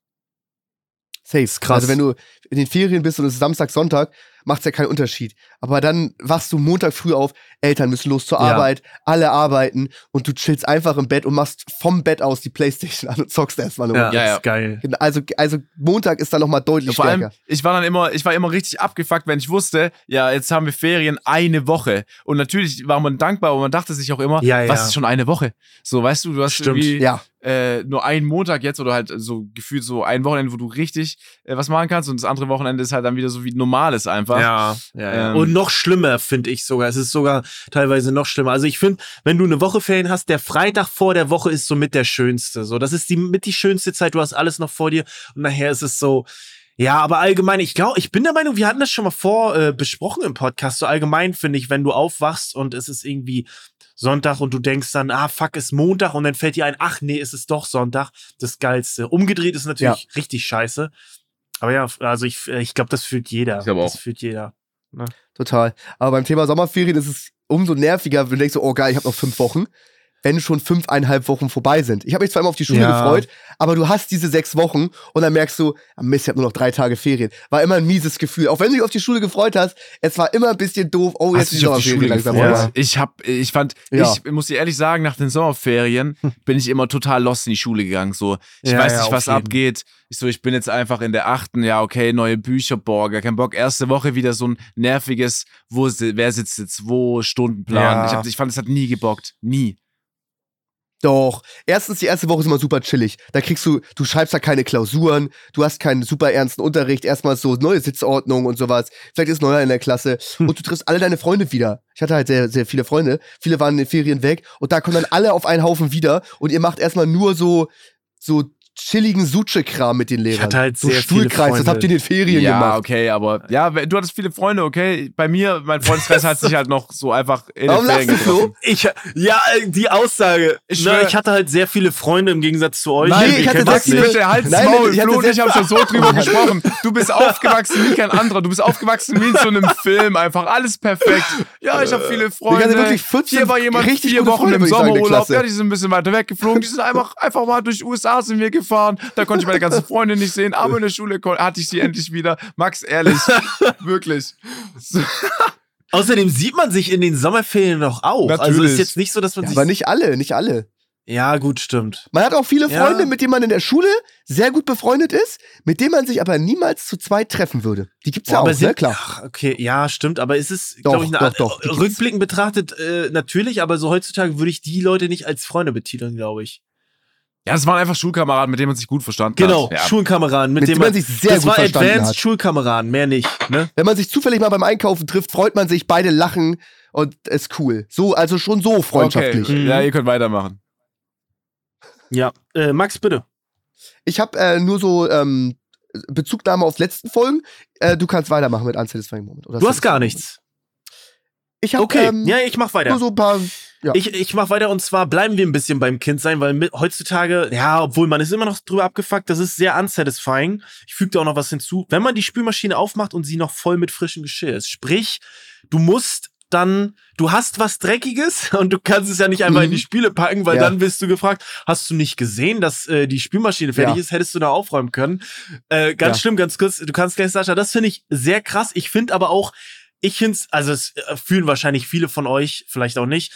Speaker 2: Safe.
Speaker 3: krass.
Speaker 2: Also wenn du in den Ferien bist und es ist Samstag, Sonntag, macht's ja keinen Unterschied. Aber dann wachst du Montag früh auf, Eltern müssen los zur
Speaker 3: Ja.
Speaker 2: Arbeit, alle arbeiten und du chillst einfach im Bett und machst vom Bett aus die Playstation an und zockst erstmal eine
Speaker 3: Ja,
Speaker 2: Runde.
Speaker 1: Ja, ja.
Speaker 3: ist geil.
Speaker 2: Genau, Also, also Montag ist dann nochmal deutlich
Speaker 1: Vor allem,
Speaker 2: stärker.
Speaker 1: ich war dann immer, ich war immer richtig abgefuckt, wenn ich wusste, ja, jetzt haben wir Ferien eine Woche. Und natürlich war man dankbar, aber man dachte sich auch immer,
Speaker 3: Ja, ja.
Speaker 1: was ist schon eine Woche? So, weißt du, du hast
Speaker 3: Stimmt.
Speaker 1: irgendwie
Speaker 2: Ja,
Speaker 1: äh, nur einen Montag jetzt oder halt so gefühlt so ein Wochenende, wo du richtig äh, was machen kannst und das andere Wochenende ist halt dann wieder so wie normales einfach.
Speaker 3: Ja, ja, ja.
Speaker 1: Ähm,
Speaker 3: Und noch schlimmer, finde ich sogar. Es ist sogar teilweise noch schlimmer. Also ich finde, wenn du eine Woche Ferien hast, der Freitag vor der Woche ist so mit der schönste. So, das ist die mit die schönste Zeit. Du hast alles noch vor dir und nachher ist es so. Ja, aber allgemein, ich glaube, ich bin der Meinung, wir hatten das schon mal vor äh, besprochen im Podcast. So allgemein finde ich, wenn du aufwachst und es ist irgendwie Sonntag und du denkst dann, ah, fuck, ist Montag und dann fällt dir ein, ach nee, es ist doch Sonntag. Das Geilste. Umgedreht ist natürlich richtig scheiße. Aber ja, also ich, ich glaube, das fühlt jeder.
Speaker 1: Ich glaube
Speaker 3: Das
Speaker 1: auch.
Speaker 3: fühlt jeder.
Speaker 2: total. Aber beim Thema Sommerferien ist es umso nerviger, wenn du denkst, oh geil, ich habe noch fünf Wochen, wenn schon fünfeinhalb Wochen vorbei sind. Ich habe mich zwar immer auf die Schule
Speaker 3: Ja.
Speaker 2: gefreut, aber du hast diese sechs Wochen und dann merkst du, ah, Mist, ich habe nur noch drei Tage Ferien. War immer ein mieses Gefühl. Auch wenn du dich auf die Schule gefreut hast, es war immer ein bisschen doof. Oh, jetzt ist die
Speaker 1: dich auf die Schule
Speaker 2: Sommerferien langsam
Speaker 3: gefreut?
Speaker 2: vorbei.
Speaker 1: Ich hab, ich fand,
Speaker 2: Ja.
Speaker 1: ich muss dir ehrlich sagen, nach den Sommerferien bin ich immer total lost in die Schule gegangen. So, ich
Speaker 3: Ja,
Speaker 1: weiß
Speaker 3: ja,
Speaker 1: nicht, was
Speaker 3: jeden.
Speaker 1: abgeht. Ich so, ich bin jetzt einfach in der achten, ja, okay, neue Bücher, boah, gar kein Bock. Erste Woche wieder so ein nerviges, wo, wer sitzt jetzt wo, Stundenplan.
Speaker 3: Ja.
Speaker 1: Ich, hab, ich fand, es hat nie gebockt. Nie.
Speaker 2: Doch. Erstens, die erste Woche ist immer super chillig. Da kriegst du, du schreibst da keine Klausuren, du hast keinen super ernsten Unterricht, erstmal so neue Sitzordnung und sowas. Vielleicht ist neuer in der Klasse
Speaker 3: Hm.
Speaker 2: und du triffst alle deine Freunde wieder. Ich hatte halt sehr, sehr viele Freunde. Viele waren in den Ferien weg und da kommen dann alle auf einen Haufen wieder und ihr macht erstmal nur so, so chilligen Suche-Kram mit den Lehrern.
Speaker 3: hatte halt
Speaker 2: so
Speaker 3: sehr viele
Speaker 2: Stuhlkreis, das habt ihr in den Ferien
Speaker 1: ja,
Speaker 2: gemacht.
Speaker 1: okay, aber ja, du hattest viele Freunde, okay. Bei mir, mein Freundeskreis hat sich halt noch so einfach in
Speaker 2: Warum
Speaker 1: den Ferien
Speaker 2: lachst du so?
Speaker 3: Ich, ja, die Aussage.
Speaker 1: Ich
Speaker 3: Ich,
Speaker 1: schwör-
Speaker 3: ich hatte halt sehr viele Freunde im Gegensatz zu euch.
Speaker 2: Nein, ich hatte
Speaker 3: das
Speaker 2: viele-
Speaker 3: nicht.
Speaker 1: Bitte halt
Speaker 2: Nein,
Speaker 1: Maul,
Speaker 2: ich hatte
Speaker 1: Flo ich haben schon so drüber gesprochen. Du bist aufgewachsen wie kein anderer. Du bist aufgewachsen wie in so einem <laughs> Film. Einfach alles perfekt. Ja, ich habe viele Freunde.
Speaker 2: hatte wirklich 14
Speaker 1: Hier war jemand
Speaker 2: richtig
Speaker 1: vier Wochen
Speaker 2: Freunde,
Speaker 1: im
Speaker 2: ich
Speaker 1: Sommerurlaub. Ja, die sind ein bisschen weiter weggeflogen. Die sind einfach, einfach mal durch die USA sind wir gefahren. Da konnte ich meine ganzen Freunde nicht sehen. Aber in der Schule hatte ich sie endlich wieder. Max, ehrlich. <laughs> wirklich. So.
Speaker 3: Außerdem sieht man sich in den Sommerferien noch auch. Also
Speaker 1: Natürlich.
Speaker 3: ist jetzt nicht so, dass man
Speaker 2: Ja,
Speaker 3: sich.
Speaker 2: aber nicht alle, nicht alle.
Speaker 3: ja, gut, stimmt.
Speaker 2: Man hat auch viele
Speaker 3: Ja.
Speaker 2: Freunde, mit denen man in der Schule sehr gut befreundet ist, mit denen man sich aber niemals zu zweit treffen würde. Die gibt's ja
Speaker 3: Boah,
Speaker 2: auch,
Speaker 3: aber
Speaker 2: ne? Klar.
Speaker 3: Ach, okay, ja, stimmt. Aber es ist,
Speaker 2: Doch,
Speaker 3: glaube ich, eine,
Speaker 2: doch, doch, gibt's.
Speaker 3: rückblickend betrachtet äh, natürlich, aber so heutzutage würde ich die Leute nicht als Freunde betiteln, glaube ich.
Speaker 1: Ja, das waren einfach Schulkameraden, mit denen man sich gut verstanden
Speaker 3: Genau,
Speaker 1: hat. Ja.
Speaker 3: Schulkameraden, mit,
Speaker 2: Mit
Speaker 3: dem
Speaker 2: denen man sich sehr
Speaker 3: das
Speaker 2: gut
Speaker 3: war
Speaker 2: verstanden
Speaker 3: Advanced
Speaker 2: hat.
Speaker 3: Schulkameraden, mehr nicht. Ne?
Speaker 2: Wenn man sich zufällig mal beim Einkaufen trifft, freut man sich, beide lachen und ist cool. So, also schon so freundschaftlich.
Speaker 1: Okay.
Speaker 3: Mhm.
Speaker 1: Ja, ihr könnt weitermachen.
Speaker 3: Ja, äh, Max, bitte.
Speaker 2: Ich habe äh, nur so ähm, Bezugnahme auf letzten Folgen. Äh, du kannst weitermachen mit Unsatisfying Moment. Oder
Speaker 3: Du hast gar nichts.
Speaker 2: Ich habe
Speaker 3: Okay,
Speaker 2: ähm,
Speaker 3: ja, ich mach weiter.
Speaker 2: nur so ein paar. Ja.
Speaker 3: Ich, ich mach weiter und zwar bleiben wir ein bisschen beim Kind sein, weil mit, heutzutage, ja, obwohl man ist immer noch drüber abgefuckt, das ist sehr unsatisfying. Ich füge da auch noch was hinzu. Wenn man die Spülmaschine aufmacht und sie noch voll mit frischem Geschirr ist, sprich, du musst dann, du hast was Dreckiges <laughs> und du kannst es ja nicht einfach
Speaker 2: Mhm.
Speaker 3: in die Spüle packen, weil
Speaker 2: Ja.
Speaker 3: dann wirst du gefragt, hast du nicht gesehen, dass äh, die Spülmaschine fertig
Speaker 2: Ja.
Speaker 3: ist, hättest du da aufräumen können. Äh, ganz
Speaker 2: Ja.
Speaker 3: schlimm, ganz kurz, du kannst gleich, Sascha, das finde ich sehr krass. Ich finde aber auch, ich finde es, also es äh, fühlen wahrscheinlich viele von euch, vielleicht auch nicht.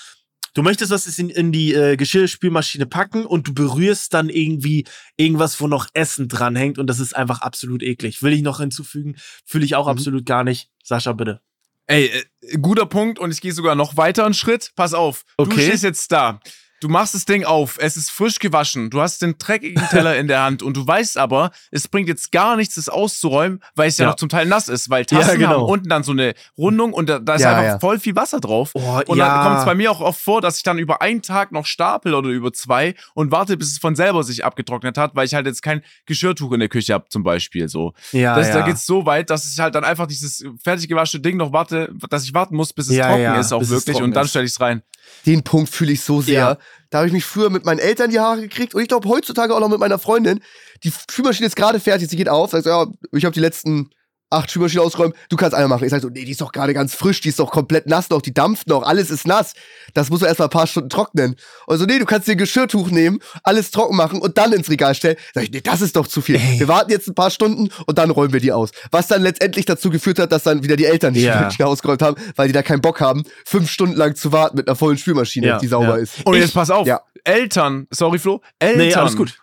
Speaker 3: Du möchtest was in, in die äh, Geschirrspülmaschine packen und du berührst dann irgendwie irgendwas, wo noch Essen dranhängt und das ist einfach absolut eklig. Will ich noch hinzufügen? Fühle ich auch
Speaker 2: Mhm.
Speaker 3: absolut gar nicht. Sascha, bitte.
Speaker 1: Ey, äh, guter Punkt und ich gehe sogar noch weiter einen Schritt. Pass auf, du
Speaker 3: Okay.
Speaker 1: stehst jetzt da. Du machst das Ding auf, es ist frisch gewaschen, du hast den dreckigen Teller in der Hand und du weißt aber, es bringt jetzt gar nichts, das auszuräumen, weil es ja,
Speaker 3: Ja.
Speaker 1: noch zum Teil nass ist, weil
Speaker 3: Ja,
Speaker 1: Tassen
Speaker 3: genau.
Speaker 1: haben unten dann so eine Rundung und da, da ist
Speaker 2: Ja,
Speaker 1: einfach
Speaker 2: ja.
Speaker 1: voll viel Wasser drauf.
Speaker 3: Oh,
Speaker 1: und
Speaker 3: ja.
Speaker 1: dann kommt es bei mir auch oft vor, dass ich dann über einen Tag noch stapel oder über zwei und warte, bis es von selber sich abgetrocknet hat, weil ich halt jetzt kein Geschirrtuch in der Küche habe, zum Beispiel so.
Speaker 3: Ja,
Speaker 1: Das,
Speaker 3: ja.
Speaker 1: Da geht's so weit, dass ich halt dann einfach dieses fertig gewaschene Ding noch warte, dass ich warten muss, bis es
Speaker 3: Ja,
Speaker 1: trocken
Speaker 3: ja,
Speaker 1: ist, auch
Speaker 3: es
Speaker 1: wirklich. Und dann stelle ich es rein.
Speaker 2: Den Punkt fühle ich so sehr. Da habe ich mich früher mit meinen Eltern die Haare gekriegt und ich glaube heutzutage auch noch mit meiner Freundin. Die Spülmaschine ist gerade fertig, sie geht auf, sagt, ja, ich habe die letzten acht Spülmaschinen ausgeräumt, du kannst eine machen. Ich sage so, nee, die ist doch gerade ganz frisch, die ist doch komplett nass noch, die dampft noch, alles ist nass. Das muss doch erst mal ein paar Stunden trocknen. Und so, nee, du kannst dir ein Geschirrtuch nehmen, alles trocken machen und dann ins Regal stellen. Sag ich, nee, das ist doch zu viel. Wir warten jetzt ein paar Stunden und dann räumen wir die aus. Was dann letztendlich dazu geführt hat, dass dann wieder die Eltern die
Speaker 3: Ja.
Speaker 2: Spülmaschine ausgeräumt haben, weil die da keinen Bock haben, fünf Stunden lang zu warten mit einer vollen Spülmaschine,
Speaker 3: Ja,
Speaker 2: die sauber
Speaker 3: ja.
Speaker 2: ist.
Speaker 1: Und
Speaker 3: Ich-
Speaker 1: jetzt pass auf,
Speaker 2: ja.
Speaker 1: Eltern, sorry Flo, Eltern,
Speaker 3: Nee, alles gut.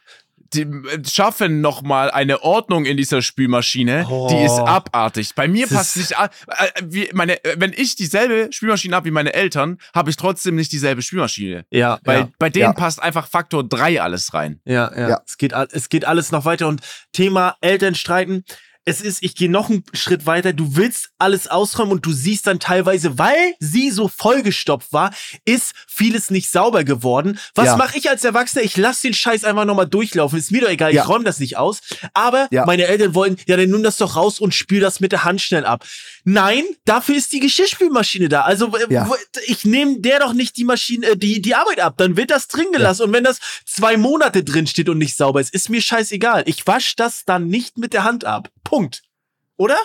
Speaker 1: Die äh, schaffen noch mal eine Ordnung in dieser Spülmaschine,
Speaker 3: Oh.
Speaker 1: die ist abartig. Bei mir
Speaker 3: Das
Speaker 1: passt nicht, äh, wie meine, äh, wenn ich dieselbe Spülmaschine habe wie meine Eltern, habe ich trotzdem nicht dieselbe Spülmaschine.
Speaker 3: Ja,
Speaker 1: Weil
Speaker 3: ja.
Speaker 1: bei denen
Speaker 2: Ja.
Speaker 1: passt einfach Faktor 3 alles rein.
Speaker 3: Ja, ja.
Speaker 2: Ja.
Speaker 3: Es, geht, es geht alles noch weiter. Und Thema Eltern streiten. Es ist, ich gehe noch einen Schritt weiter. Du willst alles ausräumen und du siehst dann teilweise, weil sie so vollgestopft war, ist vieles nicht sauber geworden. Was
Speaker 2: Ja.
Speaker 3: mache ich als Erwachsener? Ich lasse den Scheiß einfach nochmal durchlaufen. Ist mir doch egal,
Speaker 2: Ja.
Speaker 3: ich räume das nicht aus. Aber
Speaker 2: Ja.
Speaker 3: meine Eltern wollen, ja, dann nimm das doch raus und spül das mit der Hand schnell ab. Nein, dafür ist die Geschirrspülmaschine da. Also
Speaker 2: Ja.
Speaker 3: ich nehme der doch nicht die Maschine, äh, die, die Arbeit ab. Dann wird das drin gelassen. Und wenn das zwei Monate drin steht und nicht sauber ist, ist mir scheißegal. Ich wasche das dann nicht mit der Hand ab. Punkt. Oder?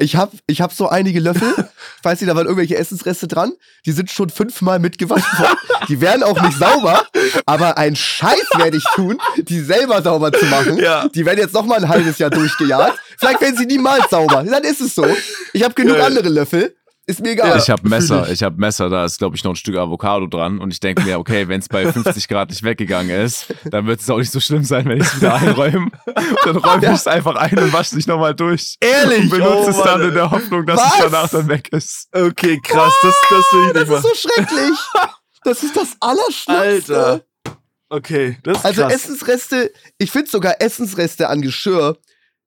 Speaker 2: Ich hab, ich hab so einige Löffel. Ich <laughs> weiß nicht, da waren irgendwelche Essensreste dran. Die sind schon fünfmal mitgewaschen worden. Die werden auch nicht sauber, aber ein Scheiß werde ich tun, die selber sauber zu machen.
Speaker 3: Ja.
Speaker 2: Die werden jetzt noch mal ein halbes Jahr durchgejagt. Vielleicht werden sie niemals sauber. Dann ist es so. Ich habe genug
Speaker 3: Ja.
Speaker 2: andere Löffel. Ist mir egal.
Speaker 1: ich habe Messer,
Speaker 3: fühl
Speaker 1: ich, habe Messer, da ist glaube ich noch ein Stück Avocado dran und ich denke mir, okay, wenn es bei 50 Grad nicht weggegangen ist, dann wird es auch nicht so schlimm sein, wenn ich es wieder einräume. Dann räume ich es einfach ein und wasche dich nochmal durch.
Speaker 3: Ehrlich?
Speaker 1: Und benutze
Speaker 3: Oh,
Speaker 1: es dann
Speaker 3: Mann.
Speaker 1: in der Hoffnung, dass
Speaker 2: Was?
Speaker 1: es danach dann weg ist.
Speaker 3: Okay, krass. Das, das will ich
Speaker 2: das
Speaker 3: nicht
Speaker 2: ist
Speaker 3: machen.
Speaker 2: so schrecklich. <laughs> Das ist das Allerschlimmste.
Speaker 3: Alter. Okay, das ist
Speaker 2: Also
Speaker 3: krass.
Speaker 2: Essensreste, ich finde sogar Essensreste an Geschirr,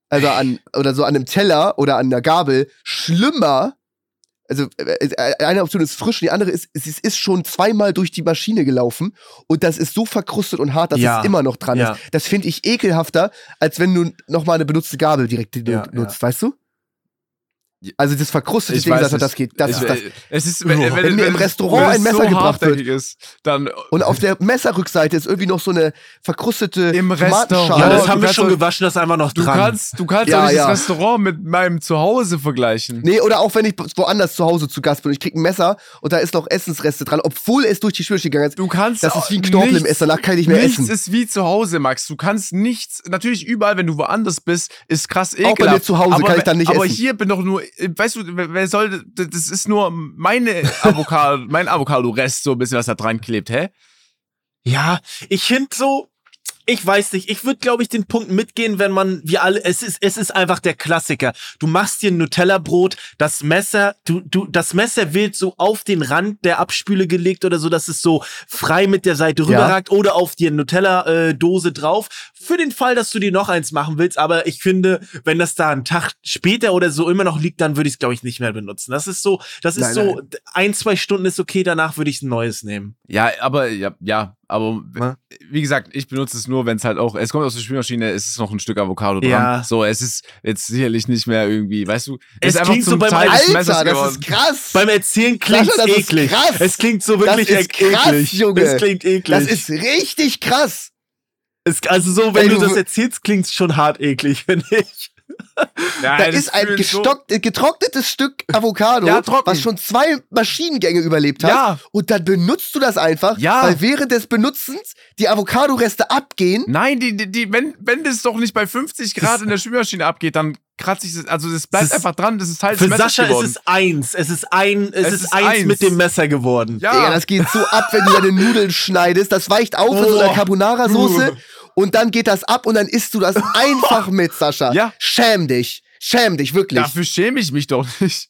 Speaker 2: also an, oder so an einem Teller oder an einer Gabel, schlimmer. Also äh, eine Option ist frisch, die andere ist, es ist- ist schon zweimal durch die Maschine gelaufen und das ist so verkrustet und hart, dass
Speaker 3: Ja.
Speaker 2: es immer noch dran
Speaker 3: Ja.
Speaker 2: ist. Das finde ich ekelhafter, als wenn du nochmal eine benutzte Gabel direkt
Speaker 3: Ja,
Speaker 2: nutzt, weißt du? Also das verkrustete
Speaker 1: Ich
Speaker 2: Ding,
Speaker 1: weiß
Speaker 2: das, geht. Das,
Speaker 1: es,
Speaker 2: das,
Speaker 1: es ist,
Speaker 2: Wenn mir im
Speaker 1: es-
Speaker 2: Restaurant
Speaker 1: wenn es
Speaker 2: ein Messer
Speaker 1: so
Speaker 2: gebracht wird.
Speaker 1: ist, dann
Speaker 2: und auf der Messerrückseite ist irgendwie noch so eine verkrustete
Speaker 1: Im. Restaurant.
Speaker 3: ja, das haben wir schon gewaschen, das ist einfach noch
Speaker 1: du
Speaker 3: dran.
Speaker 1: kannst, du kannst
Speaker 2: Ja,
Speaker 1: doch nicht
Speaker 2: ja.
Speaker 1: das Restaurant mit meinem Zuhause vergleichen.
Speaker 2: Nee, oder auch wenn ich woanders zu Hause zu Gast bin und ich krieg ein Messer und da ist noch Essensreste dran, obwohl es durch die Spülmaschine gegangen ist.
Speaker 1: Du kannst
Speaker 2: Das ist wie ein Knorpel im
Speaker 1: nichts-
Speaker 2: Essen, danach kann ich nicht mehr
Speaker 1: nichts
Speaker 2: essen.
Speaker 1: ist wie zu Hause, Max. Du kannst nichts, natürlich überall, wenn du woanders bist, ist krass ekelhaft.
Speaker 2: Auch bei mir zu Hause
Speaker 1: aber,
Speaker 2: kann ich dann nicht
Speaker 1: Aber
Speaker 2: essen.
Speaker 1: hier bin doch nur, weißt du, wer wer soll, das ist nur meine Avocado, <laughs> mein Avocado-Rest, so ein bisschen, was da dran klebt, hä?
Speaker 3: Ja, ich finde so, ich weiß nicht, ich würde, glaube ich, den Punkt mitgehen, wenn man, wir alle, es ist, es ist einfach der Klassiker. Du machst dir ein Nutella-Brot, das Messer, du, du, das Messer wird so auf den Rand der Abspüle gelegt oder so, dass es so frei mit der Seite rüberragt oder auf dir Nutella-Dose drauf. Für den Fall, dass du dir noch eins machen willst, aber ich finde, wenn das da einen Tag später oder so immer noch liegt, dann würde ich es, glaube ich, nicht mehr benutzen. Das ist so, das ist
Speaker 2: Nein,
Speaker 3: so, ein, zwei Stunden ist okay, danach würde ich ein neues nehmen.
Speaker 1: Ja, aber, ja, ja, aber,
Speaker 3: Na?
Speaker 1: wie gesagt, ich benutze es nur, wenn es halt auch, es kommt aus der Spülmaschine, es ist noch ein Stück Avocado dran.
Speaker 3: Ja.
Speaker 1: So, es ist jetzt sicherlich nicht mehr irgendwie, weißt du,
Speaker 3: Es
Speaker 1: ist einfach
Speaker 3: klingt so beim
Speaker 1: Teil
Speaker 2: Alter, das ist krass.
Speaker 3: Beim Erzählen klingt
Speaker 2: ist
Speaker 3: eklig.
Speaker 2: krass.
Speaker 3: Es klingt so wirklich
Speaker 2: Das ist krass,
Speaker 3: eklig.
Speaker 2: Junge.
Speaker 3: Das klingt eklig.
Speaker 2: das ist richtig krass.
Speaker 3: es, also so, wenn
Speaker 2: Ey,
Speaker 3: du
Speaker 2: du-
Speaker 3: das erzählst, klingt's schon hart eklig, <laughs> finde ich.
Speaker 1: Ja,
Speaker 2: Da
Speaker 1: das
Speaker 2: ist ein
Speaker 1: so-
Speaker 2: gestockt, äh, getrocknetes Stück Avocado,
Speaker 1: Ja,
Speaker 2: was schon zwei Maschinengänge überlebt hat.
Speaker 1: Ja.
Speaker 2: Und dann benutzt du das einfach,
Speaker 1: Ja.
Speaker 2: weil während des Benutzens die Avocado-Reste abgehen.
Speaker 1: Nein, die, die, die, wenn, wenn das doch nicht bei 50 Grad in der Spülmaschine abgeht, dann kratze ich das, also das bleibt
Speaker 3: Es ist-
Speaker 1: einfach dran, das ist Teil
Speaker 3: Für
Speaker 1: des Messers
Speaker 3: Sascha
Speaker 1: geworden.
Speaker 3: ist es eins. Es ist ein, es,
Speaker 1: Es
Speaker 3: ist,
Speaker 1: ist
Speaker 3: eins,
Speaker 1: eins.
Speaker 3: mit dem Messer geworden.
Speaker 1: ja,
Speaker 2: Digga, das geht so ab, wenn du deine Nudeln schneidest. Das weicht auf in so einer. Carbonara-Soße und dann geht das ab und dann isst du das <laughs> einfach mit, Sascha.
Speaker 1: Ja.
Speaker 2: Schäm dich. Schäm dich, wirklich.
Speaker 1: dafür schäme ich mich doch nicht.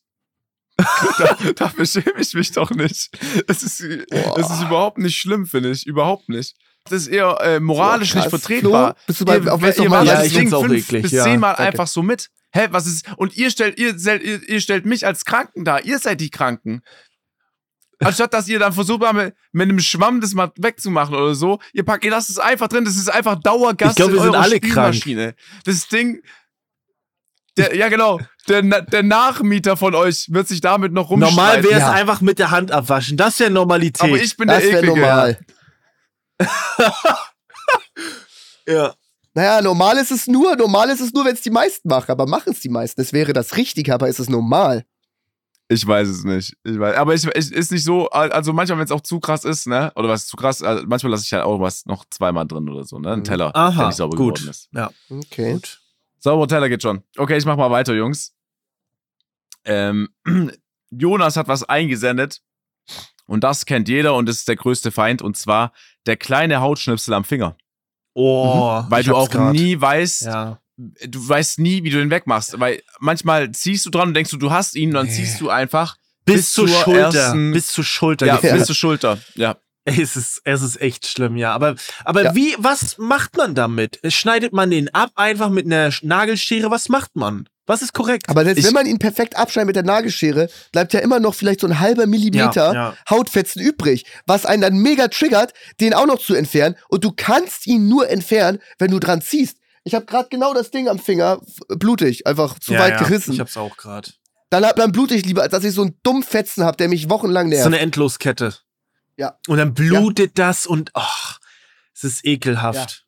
Speaker 1: <laughs> da, dafür schäme ich mich doch nicht. Es ist, es ist überhaupt nicht schlimm, finde ich. Überhaupt nicht. Das ist eher äh, moralisch
Speaker 2: krass.
Speaker 1: nicht vertretbar.
Speaker 2: Flo, bist du bei-
Speaker 1: ihr,
Speaker 2: auf
Speaker 1: ihr, macht
Speaker 2: Ja,
Speaker 1: das
Speaker 2: ich
Speaker 1: Ding fünf
Speaker 4: eklig,
Speaker 1: bis
Speaker 4: ja.
Speaker 1: zehnmal
Speaker 2: Danke.
Speaker 1: einfach so mit. Hä, was ist. Und ihr stellt, ihr, stellt- ihr, ihr stellt mich als Kranken da. Ihr seid die Kranken. Anstatt dass ihr dann versucht habt, mit, mit einem Schwamm das mal wegzumachen oder so, ihr packt, ihr lasst es einfach drin. Das ist einfach Dauergast
Speaker 4: Ich glaub,
Speaker 1: in
Speaker 4: wir sind
Speaker 1: eurer
Speaker 4: alle krank.
Speaker 1: Spielmaschine. Das Ding. Der, ja, genau. Der, der Nachmieter von euch wird sich damit noch rumschneiden.
Speaker 4: Normal wäre es
Speaker 2: Ja.
Speaker 4: einfach mit der Hand abwaschen. Das wäre Normalität.
Speaker 1: Aber ich bin
Speaker 2: Das
Speaker 1: der Eklige.
Speaker 2: normal. <laughs>
Speaker 4: ja.
Speaker 2: Naja, normal ist es nur, normal ist es nur, wenn es die meisten machen, aber machen es die meisten. Das wäre das Richtige, aber ist es normal.
Speaker 1: Ich weiß es nicht. Ich weiß, aber ich, ich ist nicht so, also manchmal, wenn es auch zu krass ist, ne? Oder was zu krass, also manchmal lasse ich halt auch was noch zweimal drin oder so, ne? Ein
Speaker 2: Mhm.
Speaker 1: Teller, der
Speaker 4: Aha,
Speaker 1: nicht sauber
Speaker 4: gut.
Speaker 1: geworden ist.
Speaker 4: Ja,
Speaker 2: Okay.
Speaker 4: gut.
Speaker 1: Sauberer Teller geht schon. Okay, ich mach mal weiter, Jungs. Ähm, <clears throat> Jonas hat was eingesendet. Und das kennt jeder und das ist der größte Feind. Und zwar der kleine Hautschnipsel am Finger.
Speaker 4: Oh,
Speaker 1: Weil
Speaker 4: ich
Speaker 1: du auch
Speaker 4: grad.
Speaker 1: nie weißt,
Speaker 4: Ja.
Speaker 1: Du weißt nie, wie du den wegmachst. Weil manchmal ziehst du dran und denkst du, du hast ihn, und dann ziehst du einfach
Speaker 4: Bis,
Speaker 1: bis
Speaker 4: zur
Speaker 1: zur
Speaker 4: Schulter.
Speaker 1: ersten-
Speaker 4: bis zur Schulter.
Speaker 1: ja,
Speaker 4: gefühlt.
Speaker 1: bis zur Schulter. Ja.
Speaker 4: Es ist, es ist echt schlimm, ja. Aber, aber
Speaker 2: Ja.
Speaker 4: wie, was macht man damit? Schneidet man den ab, einfach mit einer Sch- Nagelschere? Was macht man? Was ist korrekt?
Speaker 2: Aber selbst
Speaker 1: Ich-
Speaker 2: wenn man ihn perfekt abschneidet mit der Nagelschere, bleibt ja immer noch vielleicht so ein halber Millimeter
Speaker 4: Ja, ja.
Speaker 2: Hautfetzen übrig, was einen dann mega triggert, den auch noch zu entfernen. Und du kannst ihn nur entfernen, wenn du dran ziehst. Ich habe gerade genau das Ding am Finger, blutig, einfach zu
Speaker 4: ja,
Speaker 2: weit
Speaker 4: ja.
Speaker 2: gerissen.
Speaker 4: Ich hab's auch gerade.
Speaker 2: Dann, dann blute ich lieber, als dass ich so einen dummen Fetzen habe, der mich wochenlang nervt.
Speaker 4: So eine Endloskette.
Speaker 2: Ja.
Speaker 4: Und dann blutet das und ach, es ist ekelhaft.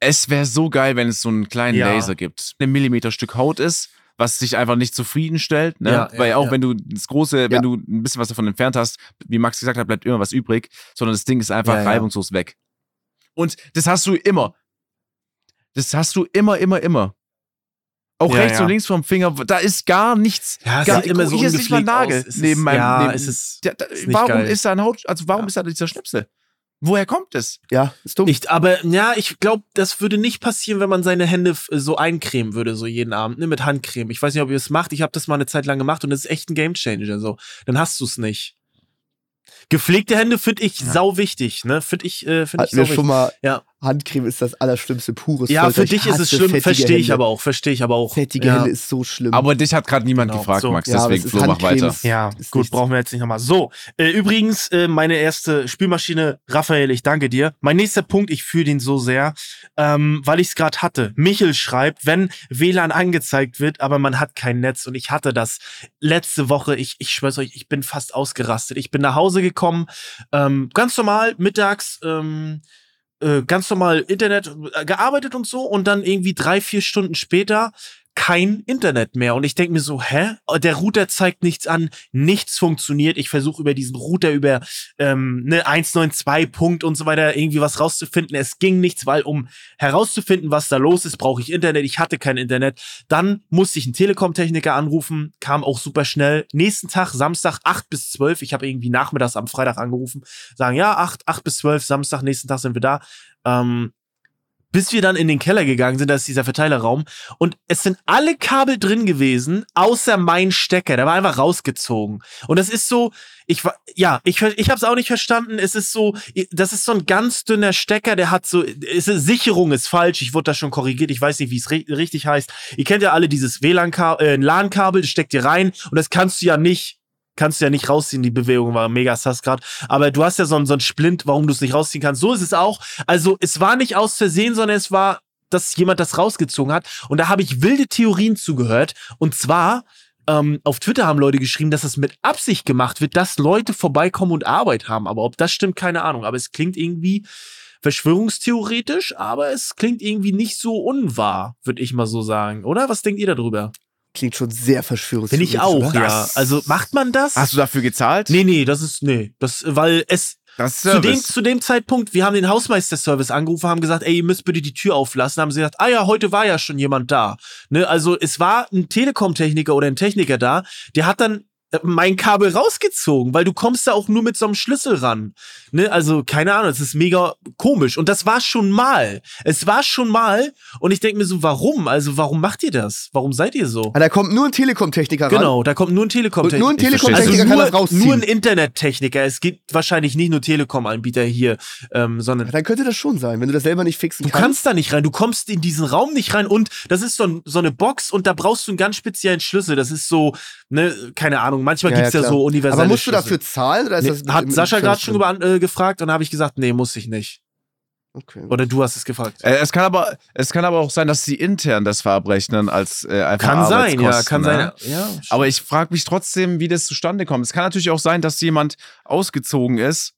Speaker 1: Es wäre so geil, wenn es so einen kleinen
Speaker 4: Ja.
Speaker 1: Laser gibt. Ein Millimeter Stück Haut ist, was sich einfach nicht zufriedenstellt. Ne?
Speaker 4: Ja,
Speaker 1: Weil
Speaker 4: ja,
Speaker 1: auch
Speaker 4: ja.
Speaker 1: wenn du das große,
Speaker 2: Ja.
Speaker 1: wenn du ein bisschen was davon entfernt hast, wie Max gesagt hat, bleibt immer was übrig, sondern das Ding ist einfach
Speaker 4: Ja, ja.
Speaker 1: reibungslos weg. Und das hast du immer. Das hast du immer, immer, immer. Auch
Speaker 4: Ja,
Speaker 1: rechts
Speaker 4: ja.
Speaker 1: und links vom Finger, da ist gar nichts.
Speaker 4: Ja, es
Speaker 1: gar,
Speaker 4: sieht immer so
Speaker 1: hier ist nicht mal Nagel
Speaker 4: aus.
Speaker 1: Neben meinem.
Speaker 4: ja,
Speaker 1: neben,
Speaker 4: es ist-
Speaker 1: der, da,
Speaker 4: ist nicht
Speaker 1: warum
Speaker 4: geil.
Speaker 1: ist da ein Haut, also warum
Speaker 4: Ja.
Speaker 1: ist da dieser Schnipsel? Woher kommt es?
Speaker 2: ja, ist dumm.
Speaker 4: Ich, aber ja, ich glaube, das würde nicht passieren, wenn man seine Hände f- so eincremen würde, so jeden Abend, ne, mit Handcreme. Ich weiß nicht, ob ihr es macht. Ich habe das mal eine Zeit lang gemacht und das ist echt ein Gamechanger. So, dann hast du es nicht. Gepflegte Hände finde ich
Speaker 1: Ja.
Speaker 4: sau wichtig, ne? Finde ich, äh, finde ich
Speaker 2: Hatten
Speaker 4: sau
Speaker 2: wir schon
Speaker 4: wichtig.
Speaker 2: mal,
Speaker 4: Ja.
Speaker 2: Handcreme ist das allerschlimmste, pures
Speaker 4: Ja, für
Speaker 2: Ich
Speaker 4: dich ist es schlimm, verstehe ich
Speaker 2: Hände.
Speaker 4: aber auch, verstehe ich aber auch.
Speaker 2: Fettige
Speaker 4: ja.
Speaker 2: Hände ist so schlimm.
Speaker 1: Aber dich hat gerade niemand
Speaker 4: Genau,
Speaker 1: gefragt,
Speaker 4: so.
Speaker 1: Max,
Speaker 2: Ja,
Speaker 1: deswegen
Speaker 2: es
Speaker 1: Flo, mach weiter.
Speaker 3: Ja,
Speaker 2: Ist
Speaker 3: gut,
Speaker 2: nichts.
Speaker 3: brauchen wir jetzt nicht nochmal. So, äh, übrigens, äh, meine erste Spülmaschine, Raphael, ich danke dir. Mein nächster Punkt, ich fühle den so sehr, ähm, weil ich es gerade hatte. Michel schreibt, wenn WLAN angezeigt wird, aber man hat kein Netz und ich hatte das letzte Woche, ich, ich schwör's euch, ich bin fast ausgerastet. Ich bin nach Hause gekommen, ähm, ganz normal, mittags, ähm, äh, ganz normal Internet äh, gearbeitet und so und dann irgendwie drei, vier Stunden später kein Internet mehr. Und ich denke mir so, hä? Der Router zeigt nichts an, nichts funktioniert. Ich versuche über diesen Router, über ähm, ne 192 Punkt und so weiter irgendwie was rauszufinden. Es ging nichts, weil um herauszufinden, was da los ist, brauche ich Internet. Ich hatte kein Internet. Dann musste ich einen Telekom-Techniker anrufen, kam auch super schnell. Nächsten Tag, Samstag, 8 bis 12. Ich habe irgendwie nachmittags am Freitag angerufen, sagen, ja, 8, 8 bis 12, Samstag, nächsten Tag sind wir da. Ähm, bis wir dann in den Keller gegangen sind, da ist dieser Verteilerraum und es sind alle Kabel drin gewesen, außer mein Stecker, der war einfach rausgezogen. Und das ist so, ich war, ja, ich, ich habe es auch nicht verstanden. Es ist so, das ist so ein ganz dünner Stecker, der hat so, ist, Sicherung ist falsch. Ich wurde da schon korrigiert. Ich weiß nicht, wie es ri richtig heißt. Ihr kennt ja alle dieses WLAN-Kabel, äh, LAN-Kabel, steckt ihr rein und das kannst du ja nicht kannst du ja nicht rausziehen. Die Bewegung war mega sass grad. Aber du hast ja so einen, so einen Splint, warum du es nicht rausziehen kannst. So ist es auch. Also es war nicht aus Versehen, sondern es war, dass jemand das rausgezogen hat. Und da habe ich wilde Theorien zugehört. Und zwar ähm, auf Twitter haben Leute geschrieben, dass es mit Absicht gemacht wird, dass Leute vorbeikommen und Arbeit haben. Aber ob das stimmt, keine Ahnung. Aber es klingt irgendwie verschwörungstheoretisch, aber es klingt irgendwie nicht so unwahr, würde ich mal so sagen. Oder? Was denkt ihr darüber?
Speaker 2: Klingt schon sehr
Speaker 4: Bin
Speaker 2: verschwörungstheoretisch.
Speaker 4: ich auch,
Speaker 2: oder?
Speaker 4: ja. Also macht man das?
Speaker 1: Hast du dafür gezahlt?
Speaker 4: Nee, nee, das ist, nee. Das, weil es, zu dem, zu dem Zeitpunkt, wir haben den Hausmeisterservice angerufen, haben gesagt, ey, ihr müsst bitte die Tür auflassen. Haben sie gesagt, ah ja, heute war ja schon jemand da. Ne, also es war ein Telekom-Techniker oder ein Techniker da, der hat dann
Speaker 3: mein Kabel rausgezogen, weil du kommst da auch nur mit so einem Schlüssel ran. Ne? Also, keine Ahnung, es ist mega komisch. Und das war schon mal. Es war schon mal. Und ich denke mir so, warum? Also, warum macht ihr das? Warum seid ihr so?
Speaker 2: Ah, da kommt nur ein Telekom-Techniker ran.
Speaker 3: Genau, da kommt nur ein Telekom-Techniker.
Speaker 2: Nur ein. Telekom-Techniker
Speaker 3: also
Speaker 2: kann
Speaker 3: nur,
Speaker 2: das rausziehen.
Speaker 3: nur ein Internettechniker. Es gibt wahrscheinlich nicht nur Telekom-Anbieter hier, ähm, sondern
Speaker 2: Dann könnte das schon sein, wenn du das selber nicht fixen
Speaker 3: Du
Speaker 2: kannst.
Speaker 3: kannst da nicht rein, du kommst in diesen Raum nicht rein und das ist so, ein, so eine Box und da brauchst du einen ganz speziellen Schlüssel. Das ist so, ne, keine Ahnung, manchmal
Speaker 2: Ja,
Speaker 3: gibt's ja,
Speaker 2: ja,
Speaker 3: so universelle
Speaker 2: Aber musst du dafür zahlen? Oder ist
Speaker 3: Nee,
Speaker 2: das
Speaker 3: hat Sascha gerade schon über, äh, gefragt und habe ich gesagt, nee, muss ich nicht.
Speaker 2: Okay.
Speaker 3: Oder du hast es gefragt.
Speaker 1: Äh, es, kann aber, es kann aber auch sein, dass sie intern das verbrechnen als äh, einfach
Speaker 3: Kann sein, ja, kann sein.
Speaker 1: ne?
Speaker 3: Ja,
Speaker 1: Aber ich frage mich trotzdem, wie das zustande kommt. Es kann natürlich auch sein, dass jemand ausgezogen ist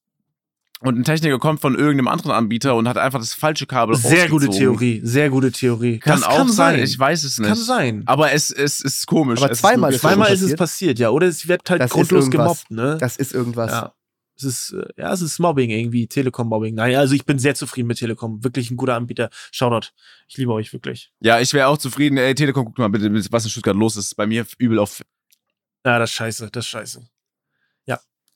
Speaker 1: und ein Techniker kommt von irgendeinem anderen Anbieter und hat einfach das falsche Kabel
Speaker 3: sehr gute. Theorie, sehr gute Theorie.
Speaker 1: Kann
Speaker 3: das
Speaker 1: auch
Speaker 3: kann
Speaker 1: sein.
Speaker 3: sein.
Speaker 1: Ich weiß es nicht.
Speaker 3: Kann sein.
Speaker 1: Aber es, es ist komisch.
Speaker 2: Aber
Speaker 1: es
Speaker 2: zweimal
Speaker 1: ist
Speaker 3: Zweimal ist es
Speaker 2: passiert?
Speaker 3: ja. Oder es wird halt
Speaker 2: Das ist
Speaker 3: grundlos
Speaker 2: irgendwas.
Speaker 3: gemobbt, ne?
Speaker 2: Das ist irgendwas.
Speaker 3: Ja. Es ist, äh, ja, es ist Mobbing irgendwie, Telekom-Mobbing. Nein, also ich bin sehr zufrieden mit Telekom. Wirklich ein guter Anbieter. Shoutout. Ich liebe euch wirklich.
Speaker 1: Ja, ich wäre auch zufrieden. Ey, Telekom, guck mal bitte, was in Stuttgart los ist. Bei mir übel auf.
Speaker 3: Ja, das ist scheiße, das ist scheiße.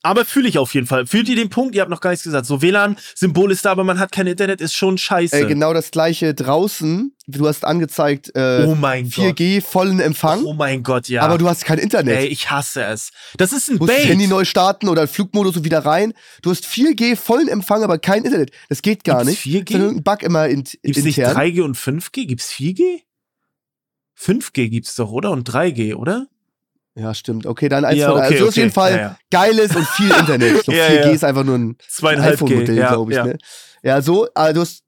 Speaker 3: Aber fühle ich auf jeden Fall. Fühlt ihr den Punkt? Ihr habt noch gar nichts gesagt. So WLAN-Symbol ist da, aber man hat kein Internet, ist schon scheiße.
Speaker 2: Äh, genau das gleiche draußen. Du hast angezeigt äh,
Speaker 3: oh mein Gott.
Speaker 2: 4G, vollen Empfang,
Speaker 3: Oh mein Gott, ja.
Speaker 2: aber du hast kein Internet.
Speaker 3: Ey, ich hasse es. Das ist ein
Speaker 2: Du musst das
Speaker 3: Bait.
Speaker 2: Handy neu starten oder Flugmodus und wieder rein. Du hast 4G, vollen Empfang, aber kein Internet. Das geht gar
Speaker 3: Gibt's
Speaker 2: nicht.
Speaker 3: 4G?
Speaker 2: Das ist irgendein Bug immer in,
Speaker 3: Gibt's nicht
Speaker 2: intern.
Speaker 3: 3G und 5G? Gibt's 4G? 5G gibt's doch, oder? Und 3G, oder?
Speaker 2: Ja, stimmt. Okay, dann eins
Speaker 3: Ja,
Speaker 2: von
Speaker 3: okay,
Speaker 2: Also auf
Speaker 3: okay.
Speaker 2: jeden Fall
Speaker 3: Ja, ja.
Speaker 2: geiles und viel <laughs> Internet. Ich
Speaker 3: Ja,
Speaker 2: 4G
Speaker 3: ja.
Speaker 2: ist einfach nur ein iPhone-Modell, glaube ich.
Speaker 3: ja.
Speaker 2: Ne? Ja, so, aber du hast.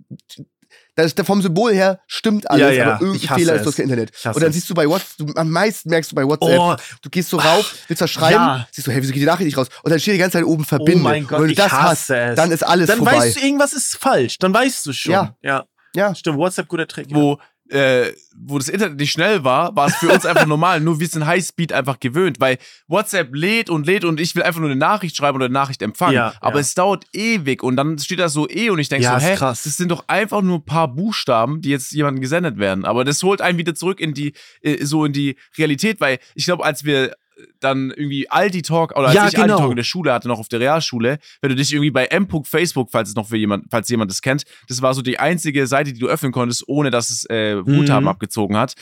Speaker 2: Das, vom Symbol her stimmt alles, aber irgendein Fehler ist,
Speaker 3: es.
Speaker 2: hast kein Internet. Und dann siehst du bei WhatsApp, du, am meisten merkst du bei WhatsApp,
Speaker 3: Oh,
Speaker 2: du gehst so rauf, willst was schreiben, siehst du, hey, wieso geht die Nachricht nicht raus? Und dann steht die ganze Zeit oben verbinden.
Speaker 3: oh mein Gott,
Speaker 2: und wenn du
Speaker 3: ich
Speaker 2: das
Speaker 3: hasse
Speaker 2: hast,
Speaker 3: es.
Speaker 2: dann ist alles
Speaker 3: dann
Speaker 2: vorbei.
Speaker 3: weißt du, irgendwas ist falsch. Dann weißt du schon.
Speaker 2: Ja.
Speaker 3: ja.
Speaker 2: ja.
Speaker 3: Stimmt, WhatsApp guter Trick.
Speaker 1: wo, äh, wo das Internet nicht schnell war, war es für uns einfach <laughs> normal. Nur wir sind Highspeed einfach gewöhnt, weil WhatsApp lädt und lädt und ich will einfach nur eine Nachricht schreiben oder eine Nachricht empfangen.
Speaker 3: Ja,
Speaker 1: Aber
Speaker 3: ja.
Speaker 1: es dauert ewig und dann steht da so eh und ich denke
Speaker 3: Ja,
Speaker 1: so,
Speaker 3: ist
Speaker 1: hä,
Speaker 3: krass.
Speaker 1: das sind doch einfach nur ein paar Buchstaben, die jetzt jemandem gesendet werden. Aber das holt einen wieder zurück in die, äh, so in die Realität, weil ich glaube, als wir dann irgendwie Aldi Talk oder als
Speaker 3: Ja,
Speaker 1: ich Aldi
Speaker 3: genau.
Speaker 1: Talk in der Schule hatte, noch auf der Realschule, wenn du dich irgendwie bei m.facebook, falls es noch für jemand, falls jemand das kennt, das war so die einzige Seite, die du öffnen konntest, ohne dass es äh, Guthaben
Speaker 3: Mhm.
Speaker 1: abgezogen hat.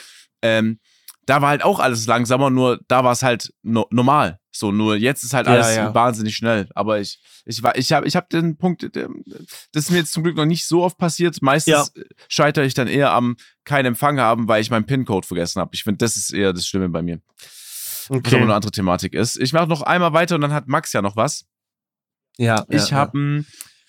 Speaker 1: Ähm, da war halt auch alles langsamer, nur da war es halt no normal. So, nur jetzt ist halt
Speaker 3: Ja,
Speaker 1: alles
Speaker 3: ja.
Speaker 1: wahnsinnig schnell. Aber ich, ich war, ich habe, ich habe den Punkt, der- das ist mir jetzt zum Glück noch nicht so oft passiert. Meistens scheitere ich dann eher am keinen Empfang haben, weil ich meinen PIN-Code vergessen habe. Ich finde, das ist eher das Schlimme bei mir. Was aber eine andere Thematik ist. Ich mache noch einmal weiter und dann hat Max ja noch was.
Speaker 3: Ja,
Speaker 1: Ich habe einen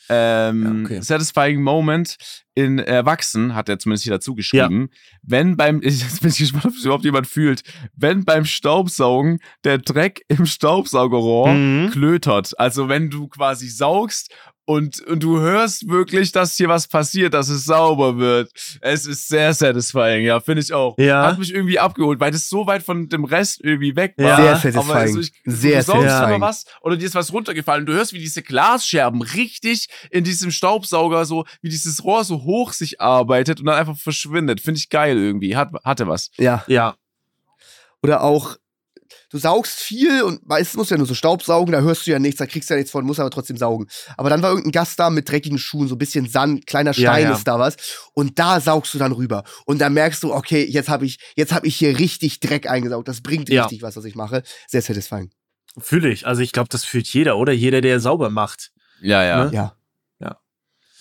Speaker 1: ähm,
Speaker 3: Ja, okay.
Speaker 1: satisfying Moment in Erwachsen, hat er zumindest hier dazu geschrieben. Wenn beim, <laughs> ich, jetzt bin ich gespannt, ob es überhaupt jemand fühlt, wenn beim Staubsaugen der Dreck im Staubsaugerrohr
Speaker 3: Mhm.
Speaker 1: klötert. Also wenn du quasi saugst und, und du hörst wirklich, dass hier was passiert, dass es sauber wird. Es ist sehr satisfying, ja, finde ich auch.
Speaker 3: Ja.
Speaker 1: Hat mich irgendwie abgeholt, weil das so weit von dem Rest irgendwie weg war.
Speaker 3: Ja.
Speaker 2: Sehr
Speaker 1: Aber
Speaker 2: satisfying.
Speaker 1: also ich,
Speaker 2: Sehr
Speaker 1: du saugst
Speaker 2: satisfying.
Speaker 1: aber was oder dir ist was runtergefallen. Du hörst, wie diese Glasscherben richtig in diesem Staubsauger so, wie dieses Rohr so hoch sich arbeitet und dann einfach verschwindet. Finde ich geil irgendwie. Hat, hatte was.
Speaker 2: Ja.
Speaker 3: Ja.
Speaker 2: Oder auch, du saugst viel und meistens musst du ja nur so Staub saugen, da hörst du ja nichts, da kriegst du ja nichts von, musst aber trotzdem saugen. Aber dann war irgendein Gast da mit dreckigen Schuhen, so ein bisschen Sand, kleiner
Speaker 3: Ja,
Speaker 2: Stein
Speaker 3: ja.
Speaker 2: ist da was. Und da saugst du dann rüber. Und dann merkst du, okay, jetzt habe ich, jetzt habe ich hier richtig Dreck eingesaugt. Das bringt
Speaker 3: Ja.
Speaker 2: richtig was, was ich mache. Sehr satisfying.
Speaker 3: Fühle ich. Also ich glaube, das fühlt jeder, oder? Jeder, der sauber macht.
Speaker 1: Ja, ja.
Speaker 3: Ne?
Speaker 2: Ja.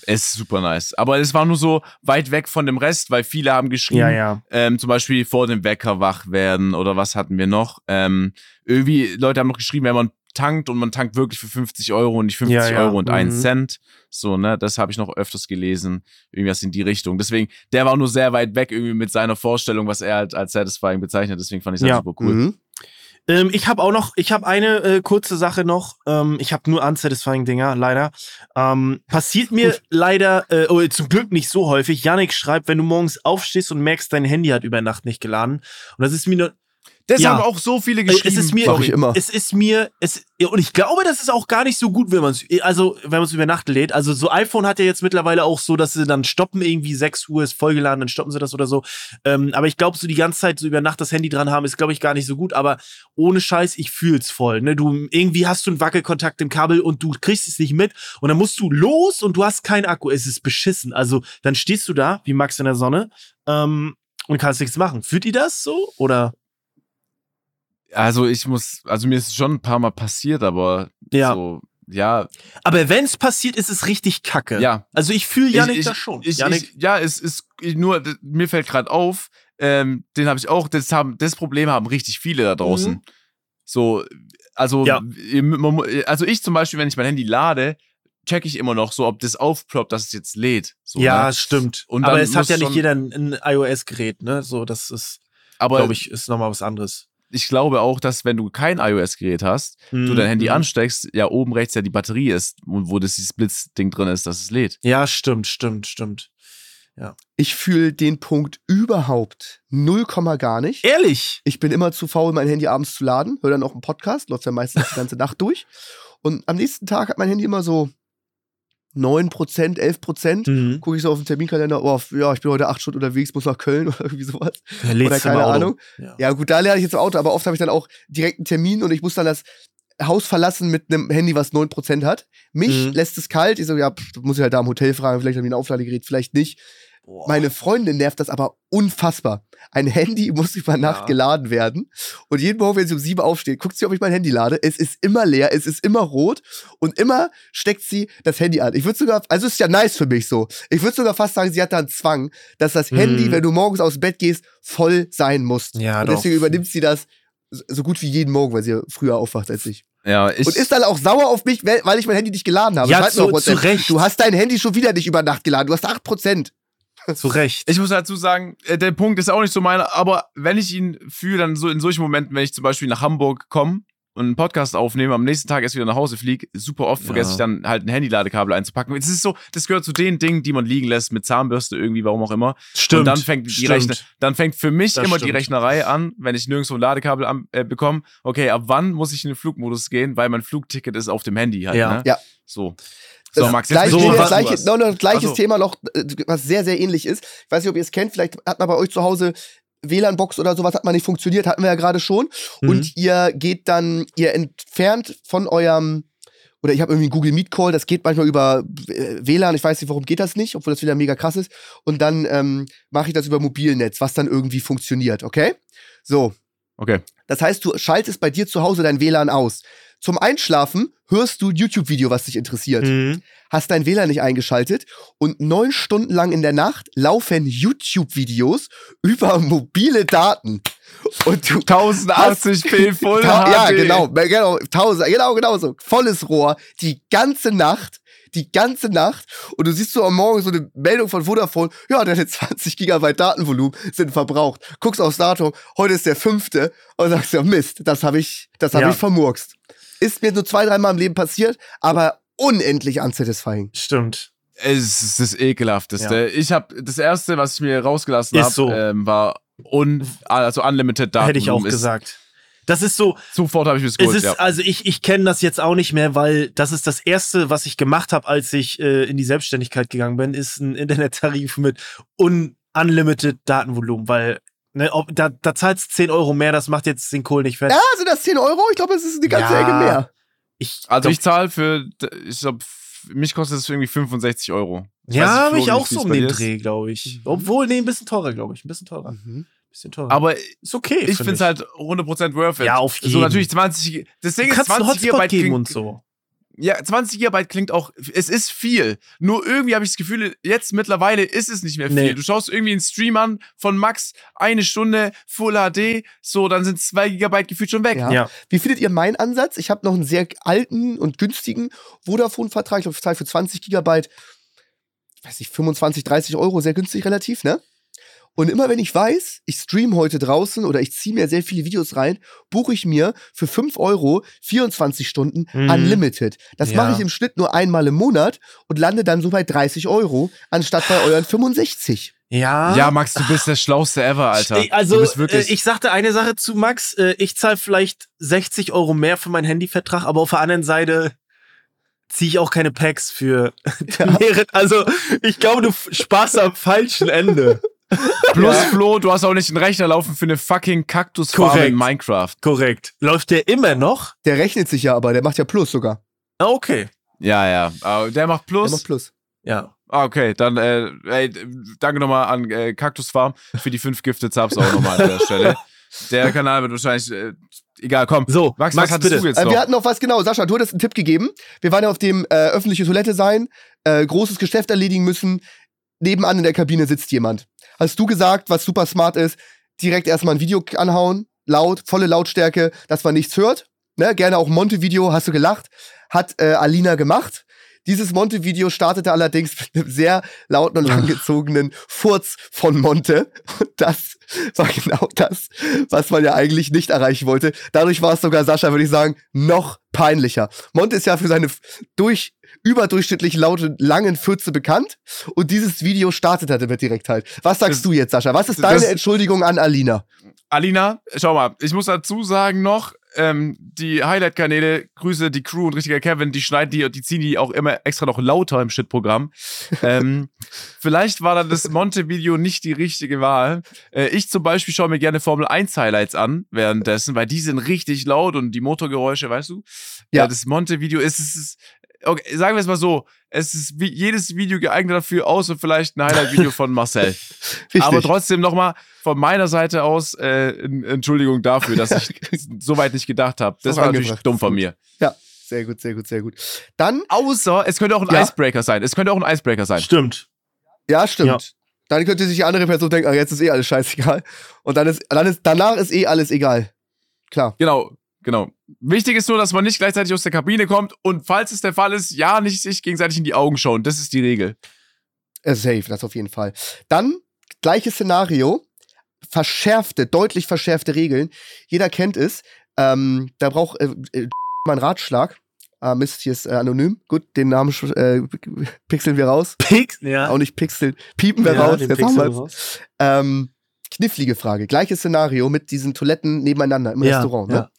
Speaker 1: Es ist super nice. Aber es war nur so weit weg von dem Rest, weil viele haben geschrieben,
Speaker 3: ja.
Speaker 1: ähm, zum Beispiel vor dem Wecker wach werden oder was hatten wir noch? Ähm, irgendwie, Leute haben noch geschrieben, wenn man tankt und man tankt wirklich für 50 Euro und nicht 50
Speaker 3: Ja, ja.
Speaker 1: Euro und 1
Speaker 3: Mhm.
Speaker 1: Cent. So, ne, das habe ich noch öfters gelesen. Irgendwas in die Richtung. Deswegen, der war nur sehr weit weg irgendwie mit seiner Vorstellung, was er halt als satisfying bezeichnet. Deswegen fand ich das
Speaker 3: Ja.
Speaker 1: super cool.
Speaker 2: Mhm.
Speaker 3: Ähm, ich habe auch noch, ich habe eine äh, kurze Sache noch. Ähm, ich habe nur unsatisfying Dinger, leider. Ähm, passiert mir
Speaker 2: Gut.
Speaker 3: leider, äh, oh, zum Glück nicht so häufig. Yannick schreibt, wenn du morgens aufstehst und merkst, dein Handy hat über Nacht nicht geladen. Und das ist mir nur,
Speaker 1: Das
Speaker 3: Ja.
Speaker 1: haben auch so viele geschrieben.
Speaker 3: Es ist mir,
Speaker 2: Mach ich immer.
Speaker 3: es ist mir, es, und ich glaube, das ist auch gar nicht so gut, wenn man es, also, wenn man es über Nacht lädt. Also, so iPhone hat ja jetzt mittlerweile auch so, dass sie dann stoppen, irgendwie 6 Uhr ist vollgeladen, dann stoppen sie das oder so. Ähm, aber ich glaube, so die ganze Zeit so über Nacht das Handy dran haben, ist, glaube ich, gar nicht so gut. Aber ohne Scheiß, ich fühl's voll. Ne? Du, irgendwie hast du einen Wackelkontakt im Kabel und du kriegst es nicht mit. Und dann musst du los und du hast keinen Akku. Es ist beschissen. Also, dann stehst du da, wie Max in der Sonne, ähm, und kannst nichts machen. Fühlt ihr das so? Oder?
Speaker 1: Also ich muss, also mir ist schon ein paar Mal passiert, aber
Speaker 3: Ja.
Speaker 1: so, ja,
Speaker 3: Aber wenn es passiert, ist es richtig kacke.
Speaker 1: ja.
Speaker 3: Also ich fühle Janik
Speaker 1: ich,
Speaker 3: das schon.
Speaker 1: Ich, ich, ja, es ist nur, mir fällt gerade auf, ähm, den habe ich auch, das, haben, das Problem haben richtig viele da draußen.
Speaker 3: Mhm.
Speaker 1: So, also,
Speaker 3: Ja.
Speaker 1: also ich zum Beispiel, wenn ich mein Handy lade, checke ich immer noch so, ob das aufploppt, dass es jetzt lädt. So,
Speaker 3: ja,
Speaker 1: ne?
Speaker 3: stimmt. Aber es hat ja nicht jeder ein, ein iOS-Gerät, ne? So, das ist, glaube ich, ist nochmal was anderes.
Speaker 1: Ich glaube auch, dass wenn du kein iOS-Gerät hast, du
Speaker 3: Mhm.
Speaker 1: dein Handy
Speaker 3: Mhm.
Speaker 1: ansteckst, ja oben rechts ja die Batterie ist, wo wo das dieses Blitzding drin ist, dass es lädt.
Speaker 3: Ja, stimmt, stimmt, stimmt.
Speaker 2: Ich fühle den Punkt überhaupt null Komma gar nicht.
Speaker 3: Ehrlich?
Speaker 2: Ich bin immer zu faul, mein Handy abends zu laden. Höre dann auch einen Podcast, läuft ja meistens die ganze Nacht durch. Und am nächsten Tag hat mein Handy immer so 9%, 11%.
Speaker 3: Mhm.
Speaker 2: Gucke ich so auf den Terminkalender, oh, ja, ich bin heute acht Stunden unterwegs, muss nach Köln <laughs> oder irgendwie sowas.
Speaker 3: Ja, lädst
Speaker 2: Oder keine. Ahnung.
Speaker 3: Ja.
Speaker 2: Ja, gut, da lerne ich jetzt im Auto, aber oft habe ich dann auch direkt einen Termin und ich muss dann das Haus verlassen mit einem Handy, was 9% hat. Mich
Speaker 3: Mhm.
Speaker 2: lässt es kalt. Ich so, ja, pff, muss ich halt da im Hotel fragen, vielleicht habe ich ein Aufladegerät, vielleicht nicht.
Speaker 3: Boah.
Speaker 2: Meine Freundin nervt das aber unfassbar. Ein Handy <laughs> muss über Nacht
Speaker 3: Ja.
Speaker 2: geladen werden. Und jeden Morgen, wenn sie um sieben aufsteht, guckt sie, ob ich mein Handy lade. Es ist immer leer, es ist immer rot und immer steckt sie das Handy an. Ich würde sogar, also ist ja nice für mich so. Ich würde sogar fast sagen, sie hat da einen Zwang, dass das
Speaker 3: Mhm.
Speaker 2: Handy, wenn du morgens aus dem Bett gehst, voll sein muss.
Speaker 3: Ja,
Speaker 2: und
Speaker 3: doch.
Speaker 2: deswegen übernimmt sie das so gut wie jeden Morgen, weil sie früher aufwacht als ich.
Speaker 1: Ja, ich,
Speaker 2: Und ist dann auch sauer auf mich, weil ich mein Handy nicht geladen habe.
Speaker 3: Ja, zu- zu Recht.
Speaker 2: Du hast dein Handy schon wieder nicht über Nacht geladen. Du hast 8%. <laughs>
Speaker 3: Zu Recht.
Speaker 1: Ich muss dazu sagen, äh, der Punkt ist auch nicht so meiner, aber wenn ich ihn fühle, dann so in solchen Momenten, wenn ich zum Beispiel nach Hamburg komme und einen Podcast aufnehme, am nächsten Tag erst wieder nach Hause fliege, super oft
Speaker 3: Ja.
Speaker 1: vergesse ich dann halt ein Handyladekabel einzupacken. Das ist so, das gehört zu den Dingen, die man liegen lässt mit Zahnbürste irgendwie, warum auch immer.
Speaker 3: Stimmt.
Speaker 1: Und dann fängt die
Speaker 3: stimmt.
Speaker 1: Rechner, dann fängt für mich
Speaker 3: Das
Speaker 1: immer die
Speaker 3: stimmt.
Speaker 1: Rechnerei an, wenn ich nirgendwo ein Ladekabel an, äh, bekomme. Okay, ab wann muss ich in den Flugmodus gehen, weil mein Flugticket ist auf dem Handy halt.
Speaker 3: Ja.
Speaker 1: Ne?
Speaker 2: Ja.
Speaker 1: So.
Speaker 2: Das
Speaker 1: So, Max, jetzt du
Speaker 3: so,
Speaker 2: das gleiche, no, no, gleiches
Speaker 1: so.
Speaker 2: Thema noch, äh, was sehr, sehr ähnlich ist. Ich weiß nicht, ob ihr es kennt, vielleicht hat man bei euch zu Hause WLAN-Box oder sowas, hat man nicht funktioniert, hatten wir ja gerade schon.
Speaker 3: Mhm.
Speaker 2: Und ihr geht dann, ihr entfernt von eurem, oder ich habe irgendwie einen Google Meet Call, das geht manchmal über äh, WLAN, ich weiß nicht, warum geht das nicht, obwohl das wieder mega krass ist. Und dann ähm, mache ich das über Mobilnetz, was dann irgendwie funktioniert, okay? So,
Speaker 1: Okay.
Speaker 2: das heißt, du schaltest bei dir zu Hause dein WLAN aus. Zum Einschlafen hörst du ein YouTube-Video, was dich interessiert.
Speaker 3: Mhm.
Speaker 2: Hast dein WLAN nicht eingeschaltet und neun Stunden lang in der Nacht laufen YouTube-Videos <laughs> über mobile Daten. Und du
Speaker 1: 1080p Full
Speaker 2: Ta ja,
Speaker 1: HD.
Speaker 2: genau, genau, tausend, genau, genau so. Volles Rohr, die ganze Nacht, die ganze Nacht. Und du siehst so am Morgen so eine Meldung von Vodafone, ja, deine <laughs> 20 Gigabyte Datenvolumen sind verbraucht. Guckst aufs Datum, heute ist der fünfte und sagst ja, Mist, das habe ich, das habe
Speaker 3: Ja.
Speaker 2: ich vermurkst. Ist mir nur zwei, dreimal im Leben passiert, aber unendlich unsatisfying.
Speaker 3: Stimmt.
Speaker 1: Es ist das ekelhafteste. Ich habe das erste, was ich mir rausgelassen habe,
Speaker 3: so.
Speaker 1: ähm, war un, also unlimited Daten.
Speaker 3: Hätte ich auch gesagt. Das ist so,
Speaker 1: Sofort habe ich
Speaker 3: es
Speaker 1: geholt.
Speaker 3: ist,
Speaker 1: ja.
Speaker 3: also ich, ich kenne das jetzt auch nicht mehr, weil das ist das erste, was ich gemacht habe, als ich äh, in die Selbstständigkeit gegangen bin, ist ein Internettarif mit un unlimited Datenvolumen, weil ne, ob, da, da zahlst du 10 Euro mehr, das macht jetzt den Kohl nicht fett.
Speaker 2: Ja, sind das 10 Euro? Ich glaube, es ist eine ganze
Speaker 3: Ja.
Speaker 2: Ecke mehr.
Speaker 3: Ich,
Speaker 1: Also
Speaker 3: glaub-
Speaker 1: ich zahle für, ich glaube, mich kostet es irgendwie 65 Euro. Ich
Speaker 3: ja,
Speaker 1: weiß
Speaker 3: habe
Speaker 1: nicht,
Speaker 3: ich
Speaker 1: Flo,
Speaker 3: auch so um den. Dreh, glaube ich.
Speaker 2: Mhm.
Speaker 3: Obwohl, nee, ein bisschen teurer, glaube ich. Ein bisschen teurer.
Speaker 2: Mhm.
Speaker 3: bisschen teurer.
Speaker 1: Aber
Speaker 3: ist okay.
Speaker 1: ich
Speaker 3: find
Speaker 1: finde es halt 100% worth it.
Speaker 3: Ja, auf
Speaker 1: So
Speaker 3: jeden.
Speaker 1: natürlich 20, das Ding
Speaker 3: Du
Speaker 1: ist
Speaker 3: kannst einen
Speaker 1: 20
Speaker 3: Hotspot
Speaker 1: Gigabyte
Speaker 3: geben und so.
Speaker 1: Ja, 20 Gigabyte klingt auch, es ist viel. Nur irgendwie habe ich das Gefühl, jetzt mittlerweile ist es nicht mehr viel.
Speaker 3: Nee.
Speaker 1: Du schaust irgendwie einen Stream an von Max, eine Stunde, Full HD, so, dann sind 2 Gigabyte gefühlt schon weg.
Speaker 2: Ja.
Speaker 3: Ja.
Speaker 2: Wie findet ihr meinen Ansatz? Ich habe noch einen sehr alten und günstigen Vodafone-Vertrag. Ich glaube, für 20 Gigabyte, weiß nicht, 25, 30 Euro, sehr günstig relativ, ne? Und immer wenn ich weiß, ich stream heute draußen oder ich ziehe mir sehr viele Videos rein, buche ich mir für 5 Euro 24 Stunden
Speaker 3: Mhm.
Speaker 2: Unlimited. Das
Speaker 3: Ja.
Speaker 2: mache ich im Schnitt nur einmal im Monat und lande dann so bei 30 Euro, anstatt bei euren 65.
Speaker 3: Ja.
Speaker 1: Ja, Max, du bist der Schlauste ever, Alter.
Speaker 3: Ich- Also,
Speaker 1: du bist wirklich.
Speaker 3: äh, ich sagte eine Sache zu Max. Äh, ich zahle vielleicht 60 Euro mehr für meinen Handyvertrag, aber auf der anderen Seite ziehe ich auch keine Packs für <laughs> mehrere. Also, ich glaube, du sparst am falschen Ende.
Speaker 1: Plus Flo, du hast auch nicht einen Rechner laufen für eine fucking Kaktusfarm in Minecraft.
Speaker 3: Korrekt. Läuft der immer noch?
Speaker 2: Der rechnet sich ja aber, der macht ja Plus sogar.
Speaker 3: Ah, okay.
Speaker 1: Ja, ja. Aber der macht
Speaker 2: Der
Speaker 1: Plus.
Speaker 2: macht Plus.
Speaker 3: Ja.
Speaker 1: Ah, okay, dann äh, ey, danke nochmal an äh, Cactus Farm für die fünf Gifted Subs auch nochmal an der Stelle. Der Kanal wird wahrscheinlich, äh, egal, komm.
Speaker 3: So,
Speaker 1: Max,
Speaker 3: Max,
Speaker 1: was hattest
Speaker 3: bitte.
Speaker 1: du jetzt
Speaker 2: Äh,
Speaker 1: noch?
Speaker 2: wir hatten noch was, genau. Sascha, du hattest einen Tipp gegeben. Wir waren ja auf dem äh, öffentliche Toilette sein, äh, großes Geschäft erledigen müssen. Nebenan in der Kabine sitzt jemand. Hast du gesagt, was super smart ist, direkt erstmal ein Video anhauen, laut, volle Lautstärke, dass man nichts hört. Ne? Gerne auch Monte-Video, hast du gelacht. Hat äh, Alina gemacht. Dieses Monte-Video startete allerdings mit einem sehr lauten und langgezogenen Furz von Monte. Und das war genau das, was man ja eigentlich nicht erreichen wollte. Dadurch war es sogar, Sascha, würde ich sagen, noch peinlicher. Monte ist ja für seine durch überdurchschnittlich laute, langen Fürze bekannt. Und dieses Video startete damit direkt halt. Was sagst
Speaker 1: Das-
Speaker 2: du jetzt, Sascha? Was ist
Speaker 1: das-
Speaker 2: deine Entschuldigung an Alina?
Speaker 1: Alina, schau mal, ich muss dazu sagen noch, ähm, die Highlight-Kanäle, Grüße, die Crew und richtiger Kevin, die schneiden die und die ziehen die auch immer extra noch lauter im Shit-Programm. <laughs> ähm, vielleicht war dann das Monte-Video nicht die richtige Wahl. Äh, ich zum Beispiel schaue mir gerne Formel 1-Highlights an währenddessen, weil die sind richtig laut und die Motorgeräusche, weißt du?
Speaker 2: Ja.
Speaker 1: Äh, das Monte-Video ist, ist, ist okay, sagen wir es mal so, es ist wie jedes Video geeignet dafür, außer vielleicht ein Highlight-Video von Marcel. <laughs> Aber trotzdem nochmal von meiner Seite aus äh, en- Entschuldigung dafür, dass ich <laughs> so weit nicht gedacht habe. Das war natürlich dumm von mir.
Speaker 2: ja, sehr gut, sehr gut, sehr gut. Dann,
Speaker 1: Außer, es könnte auch ein
Speaker 2: Ja.
Speaker 1: Icebreaker sein. Es könnte auch ein Icebreaker sein.
Speaker 3: Stimmt.
Speaker 2: ja, stimmt.
Speaker 3: Ja.
Speaker 2: Dann könnte sich die andere Person denken, ah, jetzt ist eh alles scheißegal. Und dann ist, dann ist, danach ist eh alles egal. Klar.
Speaker 1: Genau, genau. Wichtig ist nur, dass man nicht gleichzeitig aus der Kabine kommt und falls es der Fall ist, ja, nicht sich gegenseitig in die Augen schauen. Das ist die Regel.
Speaker 2: Äh, safe, das auf jeden Fall. Dann, gleiches Szenario, verschärfte, deutlich verschärfte Regeln. Jeder kennt es. Ähm, da braucht äh, äh, <laughs> mal einen Ratschlag. Ah, Mist, hier ist äh, anonym. Gut, den Namen äh, <laughs> pixeln wir raus.
Speaker 3: Pix, ja.
Speaker 2: Auch nicht pixeln. Piepen wir
Speaker 3: ja,
Speaker 2: raus.
Speaker 3: den
Speaker 2: Jetzt haben wir's.
Speaker 3: raus.
Speaker 2: Ähm, knifflige Frage. Gleiches Szenario mit diesen Toiletten nebeneinander im
Speaker 3: Ja,
Speaker 2: Restaurant. Ne?
Speaker 3: ja.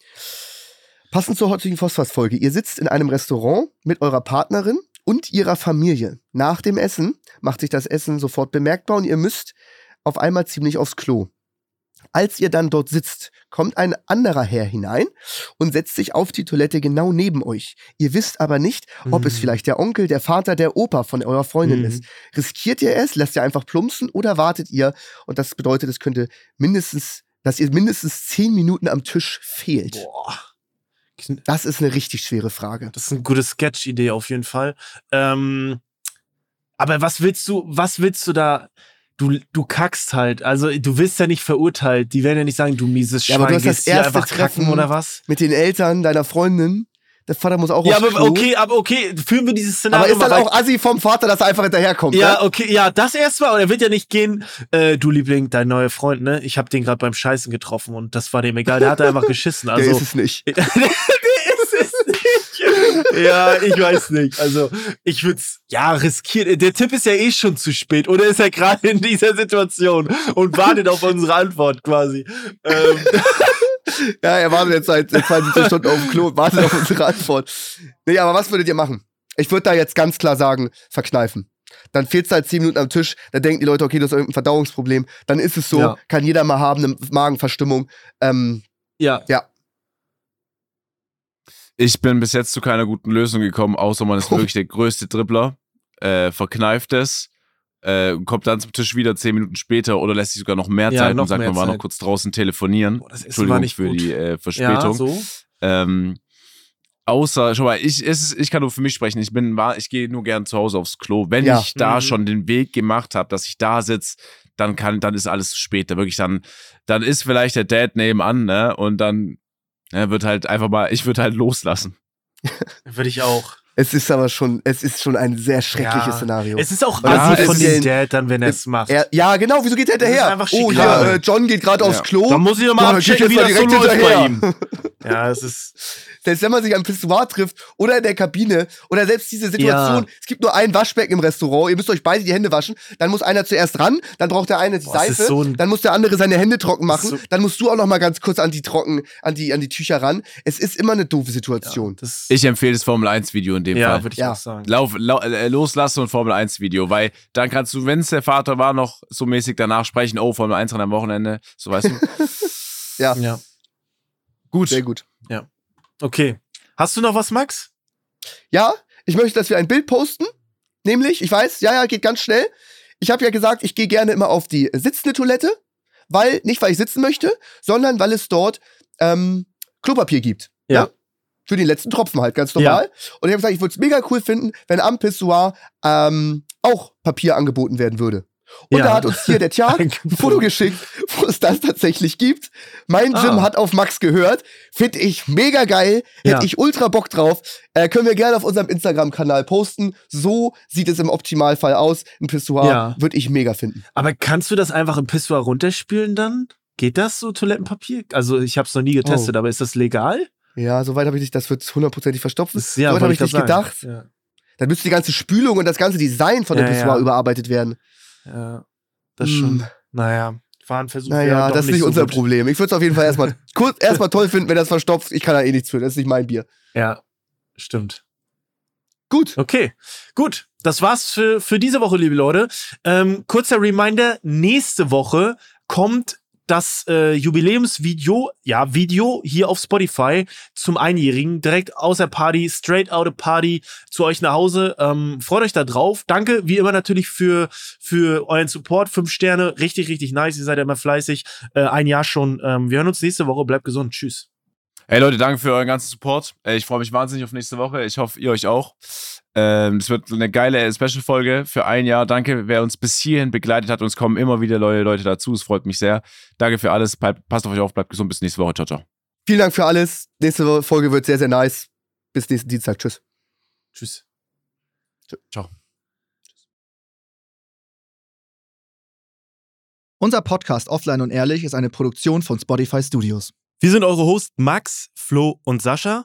Speaker 2: Passend zur heutigen Phosphas-Folge. Ihr sitzt in einem Restaurant mit eurer Partnerin und ihrer Familie. Nach dem Essen macht sich das Essen sofort bemerkbar und ihr müsst auf einmal ziemlich aufs Klo. Als ihr dann dort sitzt, kommt ein anderer Herr hinein und setzt sich auf die Toilette genau neben euch. Ihr wisst aber nicht, ob es
Speaker 3: Mhm.
Speaker 2: vielleicht der Onkel, der Vater, der Opa von eurer Freundin
Speaker 3: Mhm.
Speaker 2: ist. Riskiert ihr es, lasst ihr einfach plumpsen oder wartet ihr? Und das bedeutet, es könnte mindestens, dass ihr mindestens zehn Minuten am Tisch fehlt.
Speaker 3: Boah.
Speaker 2: Das ist eine richtig schwere Frage.
Speaker 3: Das ist eine gute Sketch-Idee auf jeden Fall. Ähm, aber was willst du, was willst du da? Du, du kackst halt. Also, du wirst ja nicht verurteilt. Die werden ja nicht sagen, du mieses
Speaker 2: Ja,
Speaker 3: Schwein,
Speaker 2: aber du hast das erste
Speaker 3: einfach kacken
Speaker 2: Treffen
Speaker 3: oder was?
Speaker 2: Mit den Eltern deiner Freundin. Der Vater muss auch
Speaker 3: Ja, aber
Speaker 2: Klo.
Speaker 3: okay, aber okay, führen wir dieses Szenario
Speaker 2: Aber ist dann auch assi vom Vater, dass er einfach hinterherkommt.
Speaker 3: Ja,
Speaker 2: ne?
Speaker 3: okay, ja, das erstmal. Und er wird ja nicht gehen, äh, du Liebling, dein neuer Freund, ne? Ich hab den gerade beim Scheißen getroffen und das war dem egal. Der hat einfach geschissen. <laughs>
Speaker 2: Der
Speaker 3: Also,
Speaker 2: ist es nicht. <laughs>
Speaker 3: der ist es nicht. Ja, ich weiß nicht. Also, ich würde es, ja, riskieren. Der Tipp ist ja eh schon zu spät. Oder ist er gerade in dieser Situation und wartet auf unsere Antwort quasi. Ähm, <laughs>
Speaker 2: Ja, er wartet jetzt seit, seit 72 <laughs> Stunden auf dem Klo und wartet auf unsere Antwort. Nee, aber was würdet ihr machen? Ich würde da jetzt ganz klar sagen, verkneifen. Dann fehlt halt 10 Minuten am Tisch, dann denken die Leute, okay, das ist irgendein Verdauungsproblem. Dann ist es so,
Speaker 3: Ja.
Speaker 2: kann jeder mal haben, eine Magenverstimmung. Ähm,
Speaker 3: ja.
Speaker 1: Ich bin bis jetzt zu keiner guten Lösung gekommen, außer man ist <laughs> wirklich der größte Dribbler, äh, verkneift es, äh, kommt dann zum Tisch wieder zehn Minuten später oder lässt sich sogar noch mehr
Speaker 3: Ja,
Speaker 1: Zeit
Speaker 3: noch
Speaker 1: und sagt, man war noch kurz draußen telefonieren.
Speaker 3: Boah, das Essen
Speaker 1: Entschuldigung
Speaker 3: nicht
Speaker 1: für
Speaker 3: gut.
Speaker 1: die äh,
Speaker 3: Ja,
Speaker 1: Verspätung.
Speaker 3: so.
Speaker 1: Ähm, außer, schau mal, ich, es ist, ich kann nur für mich sprechen. Ich bin, war, ich gehe nur gern zu Hause aufs Klo. Wenn
Speaker 2: Ja.
Speaker 1: ich da
Speaker 3: Mhm.
Speaker 1: schon den Weg gemacht habe, dass ich da sitze, dann kann, dann ist alles zu spät. Da wirklich dann, dann ist vielleicht der Dad nebenan, ne? Und dann ne, wird halt einfach mal, ich würde halt loslassen.
Speaker 3: Würde ich auch.
Speaker 2: Es ist aber schon, es ist schon ein sehr schreckliches
Speaker 3: Ja.
Speaker 2: Szenario.
Speaker 3: Es ist auch
Speaker 1: Ja,
Speaker 3: assi
Speaker 1: es
Speaker 3: von dem
Speaker 2: ja-
Speaker 3: Dad dann, wenn er es macht.
Speaker 2: er, ja, genau, wieso geht er
Speaker 3: ist
Speaker 2: hinterher? Oh, hier, äh, John geht gerade aufs
Speaker 1: Ja.
Speaker 2: Klo.
Speaker 3: Da muss ich doch
Speaker 2: Ja,
Speaker 3: abchecken, wie das
Speaker 2: mal
Speaker 3: so
Speaker 2: direkt
Speaker 3: läuft bei
Speaker 2: hinterher.
Speaker 3: ihm. <laughs> Ja, es ist.
Speaker 2: selbst wenn man sich am Pissoir trifft oder in der Kabine oder selbst diese Situation,
Speaker 3: Ja.
Speaker 2: es gibt nur ein Waschbecken im Restaurant, ihr müsst euch beide die Hände waschen, dann muss einer zuerst ran, dann braucht der eine die
Speaker 3: Boah,
Speaker 2: Seife,
Speaker 3: so ein-
Speaker 2: dann muss der andere seine Hände trocken machen,
Speaker 3: so-
Speaker 2: dann musst du auch noch mal ganz kurz an die trocken, an die, an die Tücher ran. Es ist immer eine doofe Situation.
Speaker 3: Das,
Speaker 1: Ich empfehle das Formel 1 Video in dem
Speaker 3: ja,
Speaker 1: Fall.
Speaker 3: würde ich
Speaker 2: Ja.
Speaker 3: auch sagen.
Speaker 1: Lauf, lau, äh, loslassen und Formel 1 Video, weil dann kannst du, wenn es der Vater war, noch so mäßig danach sprechen, oh, Formel 1 Rennen am Wochenende, so weißt du. <laughs>
Speaker 2: Ja,
Speaker 3: Ja.
Speaker 1: Gut.
Speaker 2: sehr gut.
Speaker 3: Okay. Hast du noch was, Max?
Speaker 2: Ja, ich möchte, dass wir ein Bild posten. Nämlich, ich weiß, ja, ja, geht ganz schnell. Ich habe ja gesagt, ich gehe gerne immer auf die sitzende Toilette, weil, nicht weil ich sitzen möchte, sondern weil es dort ähm, Klopapier gibt.
Speaker 3: Ja.
Speaker 2: Für den letzten Tropfen halt, ganz normal. Und ich habe gesagt, ich würde es mega cool finden, wenn am Pissoir ähm, auch Papier angeboten werden würde. Und
Speaker 3: Ja.
Speaker 2: da hat uns hier der <laughs> Tja ein Foto geschickt, wo es das tatsächlich gibt. Mein
Speaker 3: Ah.
Speaker 2: Gym hat auf Max gehört. Finde ich mega geil.
Speaker 3: Ja.
Speaker 2: Hätte ich ultra Bock drauf. Äh, können wir gerne auf unserem Instagram-Kanal posten. So sieht es im Optimalfall aus. Ein Pissoir
Speaker 3: Ja.
Speaker 2: würde ich mega finden.
Speaker 3: Aber kannst du das einfach im Pissoir runterspülen dann? Geht das so Toilettenpapier? Also ich habe es noch nie getestet,
Speaker 2: Oh.
Speaker 3: aber ist das legal?
Speaker 2: Ja, soweit habe ich nicht, das wird hundertprozentig verstopfen.
Speaker 3: Das, ja,
Speaker 2: soweit habe ich nicht
Speaker 3: sagen.
Speaker 2: gedacht.
Speaker 3: Ja.
Speaker 2: Dann müsste die ganze Spülung und das ganze Design von dem
Speaker 3: Ja,
Speaker 2: Pissoir
Speaker 3: ja.
Speaker 2: überarbeitet werden.
Speaker 3: ja. Das
Speaker 2: Hm.
Speaker 3: schon. Naja, war ein Versuch.
Speaker 2: Naja, das ist nicht
Speaker 3: so
Speaker 2: unser
Speaker 3: gut.
Speaker 2: Problem. Ich würde es auf jeden Fall erstmal <laughs> kurz erstmal toll finden, wenn das verstopft. Ich kann da eh nichts für. Das ist nicht mein Bier.
Speaker 3: Ja, stimmt.
Speaker 2: Gut.
Speaker 3: Okay, gut. Das war's für, für diese Woche, liebe Leute. Ähm, kurzer Reminder: Nächste Woche kommt das äh, Jubiläumsvideo, ja, Video hier auf Spotify zum Einjährigen, direkt aus der Party, straight out of Party zu euch nach Hause. Ähm, freut euch da drauf. Danke, wie immer natürlich für, für euren Support. Fünf Sterne, richtig, richtig nice. Ihr seid ja immer fleißig. Äh, ein Jahr schon. Ähm, wir hören uns nächste Woche. Bleibt gesund. Tschüss.
Speaker 1: Hey Leute, danke für euren ganzen Support. Ich freue mich wahnsinnig auf nächste Woche. Ich hoffe, ihr euch auch. Ähm, Es wird eine geile Special-Folge für ein Jahr. Danke, wer uns bis hierhin begleitet hat. Uns kommen immer wieder neue Leute dazu. Es freut mich sehr. Danke für alles. Passt auf euch auf, bleibt gesund. Bis nächste Woche. Ciao, ciao.
Speaker 2: Vielen Dank für alles. Nächste Folge wird sehr, sehr nice. Bis nächsten Dienstag. Tschüss.
Speaker 3: Tschüss.
Speaker 1: Ciao.
Speaker 5: Unser Podcast Offline und Ehrlich ist eine Produktion von Spotify Studios.
Speaker 6: Wir sind eure Hosts Max, Flo und Sascha.